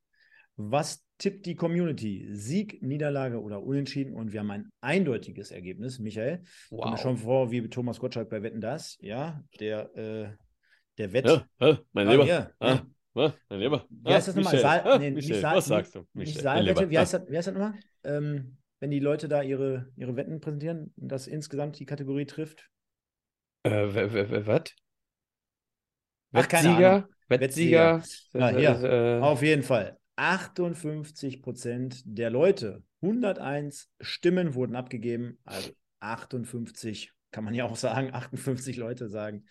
Was tippt die Community? Sieg, Niederlage oder Unentschieden? Und wir haben ein eindeutiges Ergebnis. Michael, wow. kommt mir schon vor wie Thomas Gottschalk bei Wetten Das. Ja, der, äh, der Wett. Ja, ja, mein Lieber. Ja, ah, ja. mein Lieber. Wie heißt das nochmal? Saal, nee, Michel, Saal, was sagst du? Michel, Saalwette. Wie heißt das, wie heißt das nochmal? Ähm, wenn die Leute da ihre, ihre Wetten präsentieren und das insgesamt die Kategorie trifft? Äh, was? Wettsieger? Wettsieger? Ja, hier, äh, auf jeden Fall. 58 Prozent der Leute, 101 Stimmen wurden abgegeben, also 58 kann man ja auch sagen, 58 Leute sagen.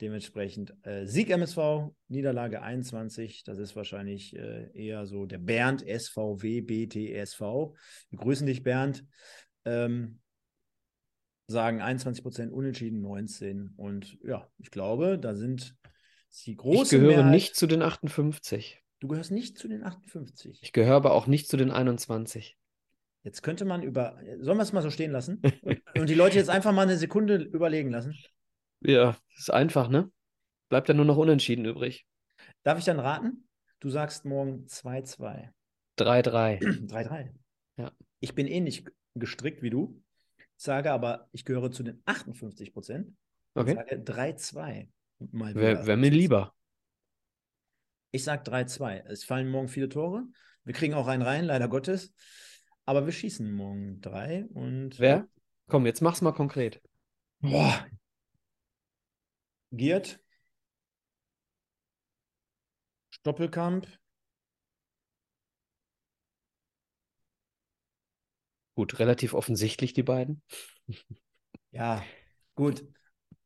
Dementsprechend äh, Sieg MSV, Niederlage 21. Das ist wahrscheinlich äh, eher so der Bernd SVW BTSV. Wir grüßen dich, Bernd. Ähm, sagen 21 Prozent unentschieden, 19. Und ja, ich glaube, da sind die großen. Ich gehöre Mehrheit, nicht zu den 58. Du gehörst nicht zu den 58. Ich gehöre aber auch nicht zu den 21. Jetzt könnte man über. Sollen wir es mal so stehen lassen? und die Leute jetzt einfach mal eine Sekunde überlegen lassen? Ja, ist einfach, ne? Bleibt ja nur noch unentschieden übrig. Darf ich dann raten? Du sagst morgen 2-2. 3-3. 3-3. Ja. Ich bin ähnlich gestrickt wie du. Sage aber, ich gehöre zu den 58 Prozent. Okay. Sage 3-2. Wäre wär mir lieber. Ich sage 3-2. Es fallen morgen viele Tore. Wir kriegen auch einen rein, leider Gottes. Aber wir schießen morgen drei und. Wer? Komm, jetzt mach's mal konkret. Boah. Giert. Stoppelkamp. Gut, relativ offensichtlich die beiden. [LAUGHS] Ja, gut.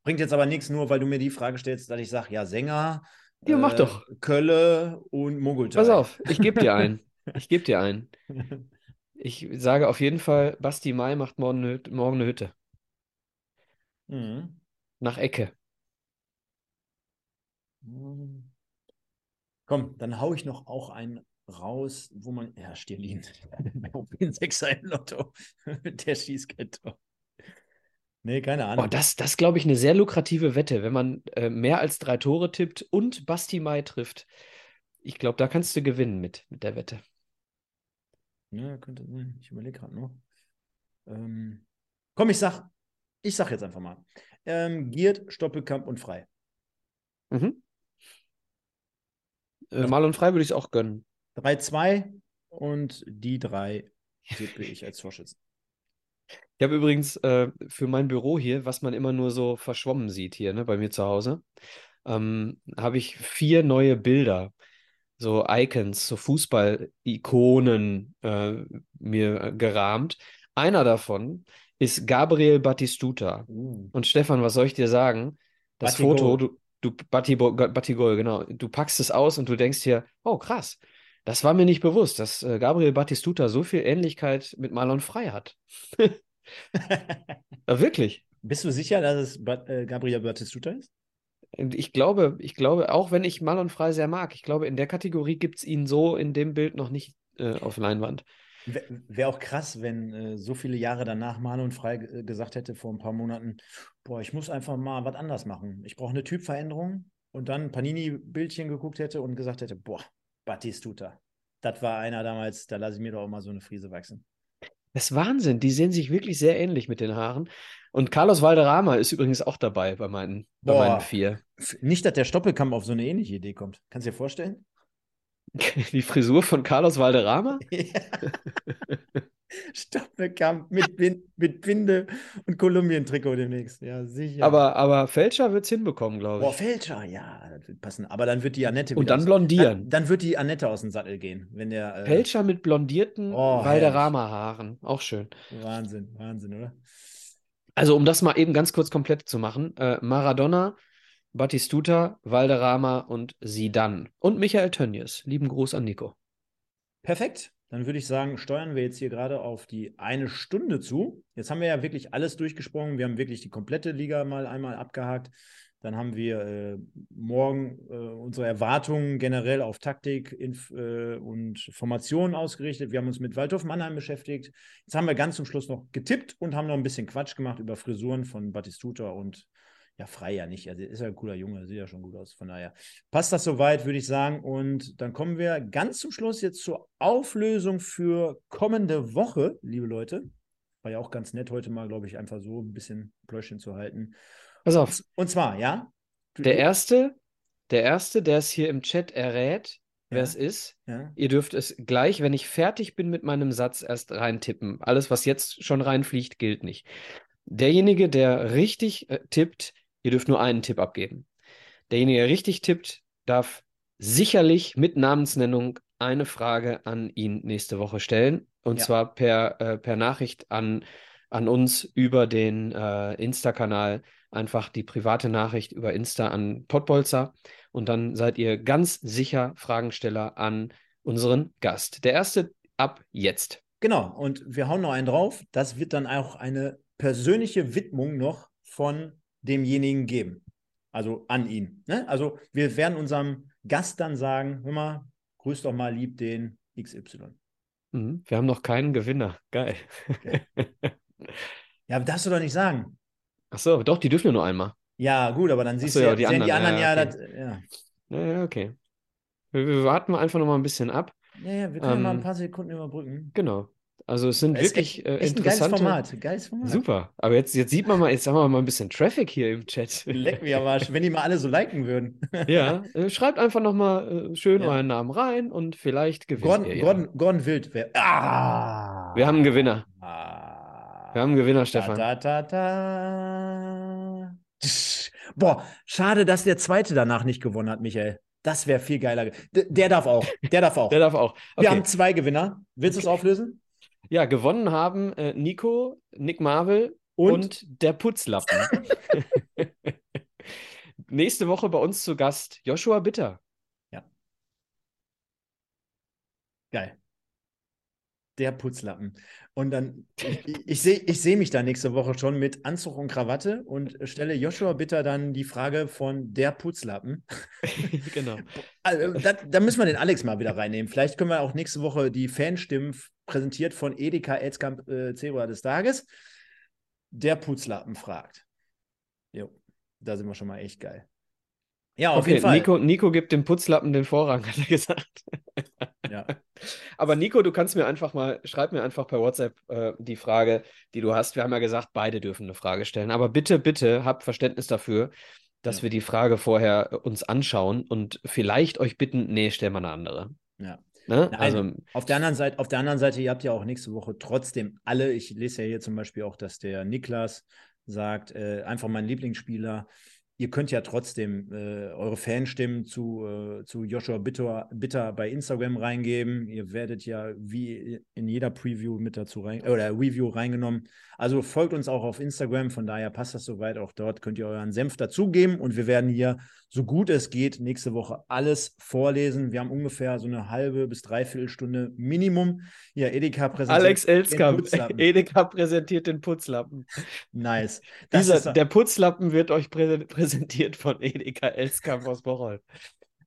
Bringt jetzt aber nichts, nur weil du mir die Frage stellst, dass ich sage, ja, Sänger, ja, mach äh, doch. Kölle und Mogultai. Pass auf, ich gebe dir einen. [LAUGHS] Ich gebe dir einen. Ich sage auf jeden Fall, Basti Mai macht morgen eine, morgen eine Hütte. Mhm. Nach Ecke. Komm, dann hau ich noch auch einen raus, wo man. Ja, Stirlin. den [LAUGHS] Sechser im Lotto. [LAUGHS] Der schießt kein Tor. Nee, keine Ahnung. Oh, das das glaube ich, eine sehr lukrative Wette, wenn man äh, mehr als drei Tore tippt und Basti Mai trifft. Ich glaube, da kannst du gewinnen mit, mit der Wette. Ja, könnte sein. Ich überlege gerade noch. Ähm, komm, ich sag, ich sag jetzt einfach mal. Ähm, Giert, Stoppelkamp und Frei. Mhm. Äh, mal und Frei würde ich es auch gönnen. 3-2 und die drei tippe ich als Torschützen. Ich habe übrigens äh, für mein Büro hier, was man immer nur so verschwommen sieht hier, ne, bei mir zu Hause, ähm, habe ich vier neue Bilder, so Icons, so Fußball-Ikonen äh, mir gerahmt. Einer davon ist Gabriel Battistuta. Uh. Und Stefan, was soll ich dir sagen? Das Batigol. Foto, du, du Battigol, genau. Du packst es aus und du denkst dir, oh krass, das war mir nicht bewusst, dass äh, Gabriel Battistuta so viel Ähnlichkeit mit Marlon Frey hat. [LAUGHS] Wirklich. Bist du sicher, dass es äh, Gabriel Battistuta ist? Ich glaube, ich glaube, auch wenn ich Marlon Frey sehr mag, ich glaube, in der Kategorie gibt es ihn so in dem Bild noch nicht äh, auf Leinwand. Wäre auch krass, wenn äh, so viele Jahre danach Marlon Frey äh, gesagt hätte vor ein paar Monaten, boah, ich muss einfach mal was anders machen. Ich brauche eine Typveränderung und dann Panini-Bildchen geguckt hätte und gesagt hätte, boah, Battistuta. Das war einer damals, da lasse ich mir doch auch mal so eine Friese wachsen. Das ist Wahnsinn, die sehen sich wirklich sehr ähnlich mit den Haaren. Und Carlos Valderrama ist übrigens auch dabei bei meinen, bei meinen vier. Nicht, dass der Stoppelkamp auf so eine ähnliche Idee kommt. Kannst du dir vorstellen? [LAUGHS] Die Frisur von Carlos Valderrama? [LAUGHS] [LAUGHS] Ja. Stoppelkamp mit, Bin mit Binde und Kolumbien-Trikot demnächst. Ja, sicher. Aber, aber Fälscher wird es hinbekommen, glaube Boah, ich. Fälscher, ja, das wird passen. Aber dann wird die Annette Und dann blondieren. Dann, dann wird die Annette aus dem Sattel gehen, wenn der. Äh, Fälscher mit blondierten Oh, Valderrama-Haaren. Auch schön. Wahnsinn, Wahnsinn, oder? Also, um das mal eben ganz kurz komplett zu machen: äh, Maradona, Battistuta, Valderrama und Zidane. Und Michael Tönnies. Lieben Gruß an Nico. Perfekt. Dann würde ich sagen, steuern wir jetzt hier gerade auf die eine Stunde zu. Jetzt haben wir ja wirklich alles durchgesprungen. Wir haben wirklich die komplette Liga mal einmal abgehakt. Dann haben wir äh, morgen äh, unsere Erwartungen generell auf Taktik Inf äh, und Formation ausgerichtet. Wir haben uns mit Waldhof Mannheim beschäftigt. Jetzt haben wir ganz zum Schluss noch getippt und haben noch ein bisschen Quatsch gemacht über Frisuren von Battistuta und ja, frei ja nicht. Also ist ja ein cooler Junge, sieht ja schon gut aus. Von daher passt das soweit, würde ich sagen. Und dann kommen wir ganz zum Schluss jetzt zur Auflösung für kommende Woche, liebe Leute. War ja auch ganz nett, heute mal, glaube ich, einfach so ein bisschen Pläuschen zu halten. Pass auf. Und zwar, ja. Der erste, der erste, der es hier im Chat errät, wer Ja. es ist. Ja. Ihr dürft es gleich, wenn ich fertig bin mit meinem Satz, erst reintippen. Alles, was jetzt schon reinfliegt, gilt nicht. Derjenige, der richtig äh, tippt, ihr dürft nur einen Tipp abgeben. Derjenige, der richtig tippt, darf sicherlich mit Namensnennung eine Frage an ihn nächste Woche stellen. Und Ja. zwar per, äh, per Nachricht an, an uns über den äh, Insta-Kanal. Einfach die private Nachricht über Insta an Pottbolzer. Und dann seid ihr ganz sicher Fragensteller an unseren Gast. Der erste ab jetzt. Genau. Und wir hauen noch einen drauf. Das wird dann auch eine persönliche Widmung noch von demjenigen geben. Also an ihn. Ne? Also wir werden unserem Gast dann sagen, hör mal, grüß doch mal lieb den XY. Mhm. Wir haben noch keinen Gewinner. Geil. [LAUGHS] Ja, darfst du doch nicht sagen. Ach so, doch, die dürfen ja nur einmal. Ja, gut, aber dann siehst so, du ja, die sehen die anderen, anderen ja, ja, okay. das, ja. Ja, okay. Wir, wir warten mal einfach noch mal ein bisschen ab. Ja, ja, wir können mal ein Ähm, paar Sekunden überbrücken. Genau. Also es sind Es wirklich äh, echt ein geiles interessante. Format. Geiles Format. Super. Aber jetzt, jetzt sieht man mal, jetzt haben wir mal ein bisschen Traffic hier im Chat. Leck mich am Arsch, wenn die mal alle so liken würden. Ja, [LAUGHS] äh, schreibt einfach noch mal äh, schön Ja. euren Namen rein und vielleicht gewinnt Gordon, ihr ja. Gordon, Gordon Wild wäre. Ah! Wir haben einen Gewinner. Ah. Wir haben einen Gewinner, Stefan. da, da, da. Boah, schade, dass der zweite danach nicht gewonnen hat, Michael. Das wäre viel geiler. D der darf auch. Der darf auch. Der darf auch. Wir Okay. haben zwei Gewinner. Willst du es auflösen? Ja, gewonnen haben äh, Nico, Nick Marvel Und? und, der Putzlappen. [LAUGHS] Nächste Woche bei uns zu Gast Joshua Bitter. Geil. Der Putzlappen. Und dann, ich, ich sehe ich seh mich da nächste Woche schon mit Anzug und Krawatte und stelle Joshua Bitter dann die Frage von der Putzlappen. [LAUGHS] genau. Also, da, da müssen wir den Alex mal wieder reinnehmen. Vielleicht können wir auch nächste Woche die Fanstimmen präsentiert von Edeka Elzkamp äh, Zebra des Tages. Der Putzlappen fragt. Jo, da sind wir schon mal echt geil. Ja, auf Okay, jeden Fall. Nico, Nico gibt dem Putzlappen den Vorrang, hat er gesagt. Ja. [LAUGHS] Aber Nico, du kannst mir einfach mal, schreib mir einfach per WhatsApp äh, die Frage, die du hast. Wir haben ja gesagt, beide dürfen eine Frage stellen. Aber bitte, bitte habt Verständnis dafür, dass Ja. wir die Frage vorher äh, uns anschauen und vielleicht euch bitten, nee, stell mal eine andere. Ja. Ne? Nein, Also, Auf der anderen Seite, auf der anderen Seite, ihr habt ja auch nächste Woche trotzdem alle, ich lese ja hier zum Beispiel auch, dass der Niklas sagt, äh, einfach mein Lieblingsspieler. Ihr könnt ja trotzdem äh, eure Fanstimmen zu, äh, zu Joshua Bitter, Bitter bei Instagram reingeben. Ihr werdet ja wie in jeder Preview mit dazu rein oder Review reingenommen. Also folgt uns auch auf Instagram, von daher passt das soweit. Auch dort könnt ihr euren Senf dazugeben und wir werden hier, so gut es geht, nächste Woche alles vorlesen. Wir haben ungefähr so eine halbe bis dreiviertel Stunde Minimum. Ja, Edeka präsentiert. Alex Elskamp, [LAUGHS] Edeka präsentiert den Putzlappen. Nice. [LAUGHS] Dieser, der Putzlappen wird euch präsentiert von Edeka Elskamp aus Bocholt.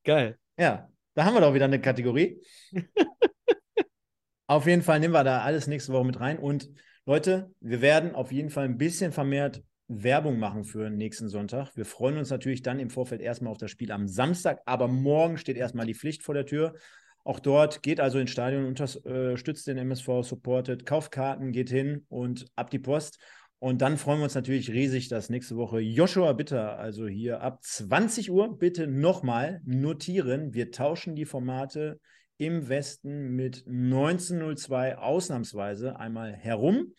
Geil. Ja, da haben wir doch wieder eine Kategorie. [LAUGHS] auf jeden Fall nehmen wir da alles nächste Woche mit rein und Leute, wir werden auf jeden Fall ein bisschen vermehrt Werbung machen für nächsten Sonntag. Wir freuen uns natürlich dann im Vorfeld erstmal auf das Spiel am Samstag, aber morgen steht erstmal die Pflicht vor der Tür. Auch dort geht also ins Stadion, unterstützt den MSV, supportet, kauft Karten, geht hin und ab die Post. Und dann freuen wir uns natürlich riesig, dass nächste Woche Joshua Bitter, also hier ab 20 Uhr, bitte nochmal notieren. Wir tauschen die Formate im Westen mit 1902 ausnahmsweise einmal herum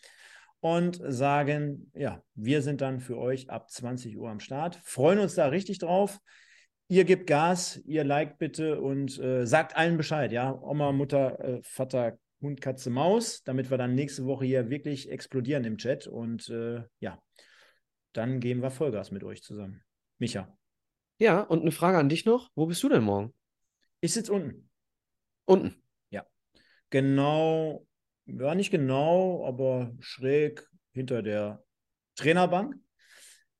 und sagen, ja, wir sind dann für euch ab 20 Uhr am Start. Freuen uns da richtig drauf. Ihr gebt Gas, ihr liked bitte und äh, sagt allen Bescheid, ja, Oma, Mutter, äh, Vater, Hund, Katze, Maus, damit wir dann nächste Woche hier wirklich explodieren im Chat und äh, ja, dann gehen wir Vollgas mit euch zusammen. Micha. Ja, und eine Frage an dich noch. Wo bist du denn morgen? Ich sitze unten. Unten. Ja. Genau, ja, nicht genau, aber schräg hinter der Trainerbank.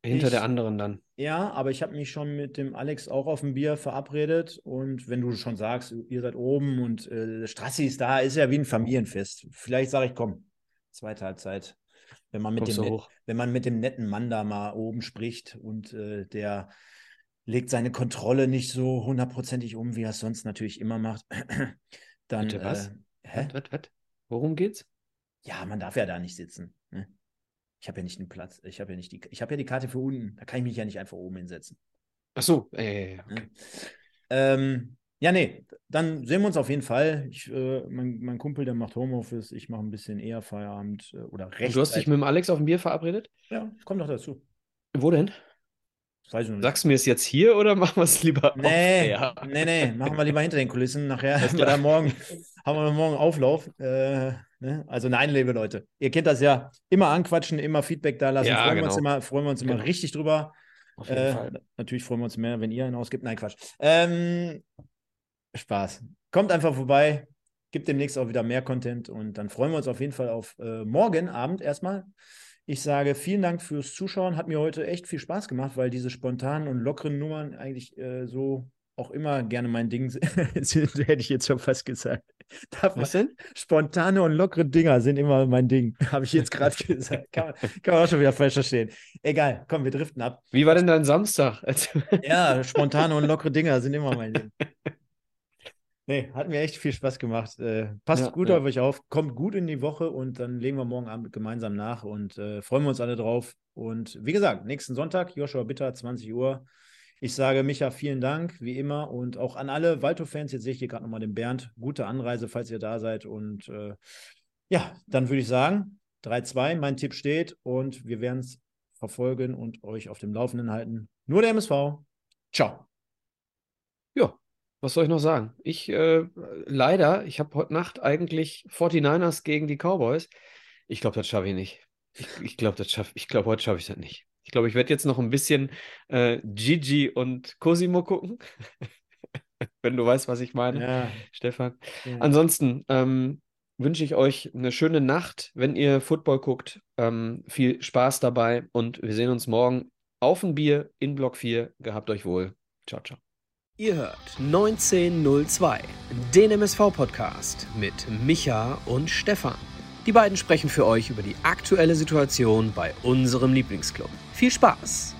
Hinter ich, der anderen dann. Ja, aber ich habe mich schon mit dem Alex auch auf ein Bier verabredet. Und wenn du schon sagst, ihr seid oben und äh, Strassi ist da, ist ja wie ein Familienfest. Vielleicht sage ich, komm, zweite Halbzeit. Wenn man, mit dem net, wenn man mit dem netten Mann da mal oben spricht und äh, der legt seine Kontrolle nicht so hundertprozentig um, wie er es sonst natürlich immer macht, [CLEARS THROAT] dann. Bitte was? Äh, hä? Was, was, Worum geht's? Ja, man darf ja da nicht sitzen. Ne? Ich habe ja nicht den Platz. Ich habe ja nicht die. Ich habe ja die Karte für unten. Da kann ich mich ja nicht einfach oben hinsetzen. Ach so. Äh, okay. Ne? ähm, ja, nee, dann sehen wir uns auf jeden Fall. Ich, äh, mein, mein, Kumpel, der macht Homeoffice, ich mache ein bisschen eher Feierabend äh, oder recht. Du hast dich mit dem Alex auf ein Bier verabredet? Ja, komm doch dazu. Wo denn? Weiß ich noch nicht. Sagst du mir es jetzt hier oder [LAUGHS] machen wir es lieber nee, nee, nee, machen wir lieber hinter den Kulissen. Nachher haben wir da morgen, haben wir morgen Auflauf. Äh, ne? Also nein, liebe Leute, ihr kennt das ja. Immer anquatschen, immer Feedback da lassen. Ja, freuen, genau. wir uns immer, freuen wir uns immer genau. richtig drüber. Auf jeden äh, Fall. Natürlich freuen wir uns mehr, wenn ihr einen ausgibt. Nein, Quatsch. Ähm, Spaß. Kommt einfach vorbei, gibt demnächst auch wieder mehr Content und dann freuen wir uns auf jeden Fall auf äh, morgen Abend erstmal. Ich sage vielen Dank fürs Zuschauen. Hat mir heute echt viel Spaß gemacht, weil diese spontanen und lockeren Nummern eigentlich äh, so auch immer gerne mein Ding [LAUGHS] sind, hätte ich jetzt schon fast gesagt. Darf Was denn? Spontane und lockere Dinger sind immer mein Ding, [LAUGHS] habe ich jetzt gerade [LAUGHS] gesagt. Kann man, kann man, auch schon wieder falsch verstehen. Egal, komm, wir driften ab. Wie war denn dein Samstag? ja, spontane und lockere Dinger sind immer mein Ding. Nee, hat mir echt viel Spaß gemacht. Äh, passt ja, gut ja. auf euch auf, kommt gut in die Woche und dann legen wir morgen Abend gemeinsam nach und äh, freuen wir uns alle drauf. Und wie gesagt, nächsten Sonntag, Joshua Bitter, 20 Uhr. Ich sage Micha, vielen Dank, wie immer. Und auch an alle Walto-Fans, jetzt sehe ich hier gerade nochmal den Bernd. Gute Anreise, falls ihr da seid. Und äh, ja, dann würde ich sagen, 3-2, mein Tipp steht und wir werden es verfolgen und euch auf dem Laufenden halten. Nur der MSV. Ciao. Ja, was soll ich noch sagen? Ich, äh, leider, ich habe heute Nacht eigentlich 49ers gegen die Cowboys. Ich glaube, das schaffe ich nicht. Ich, ich glaube, das schaffe ich. glaube, heute schaffe ich das nicht. Ich glaube, ich werde jetzt noch ein bisschen äh, Gigi und Cosimo gucken. [LAUGHS] Wenn du weißt, was ich meine, ja. Stefan. Ja. Ansonsten ähm, wünsche ich euch eine schöne Nacht, wenn ihr Football guckt. Ähm, viel Spaß dabei und wir sehen uns morgen auf ein Bier in Block 4. Gehabt euch wohl. Ciao, ciao. Ihr hört 1902, den MSV-Podcast mit Micha und Stefan. Die beiden sprechen für euch über die aktuelle Situation bei unserem Lieblingsclub. Viel Spaß!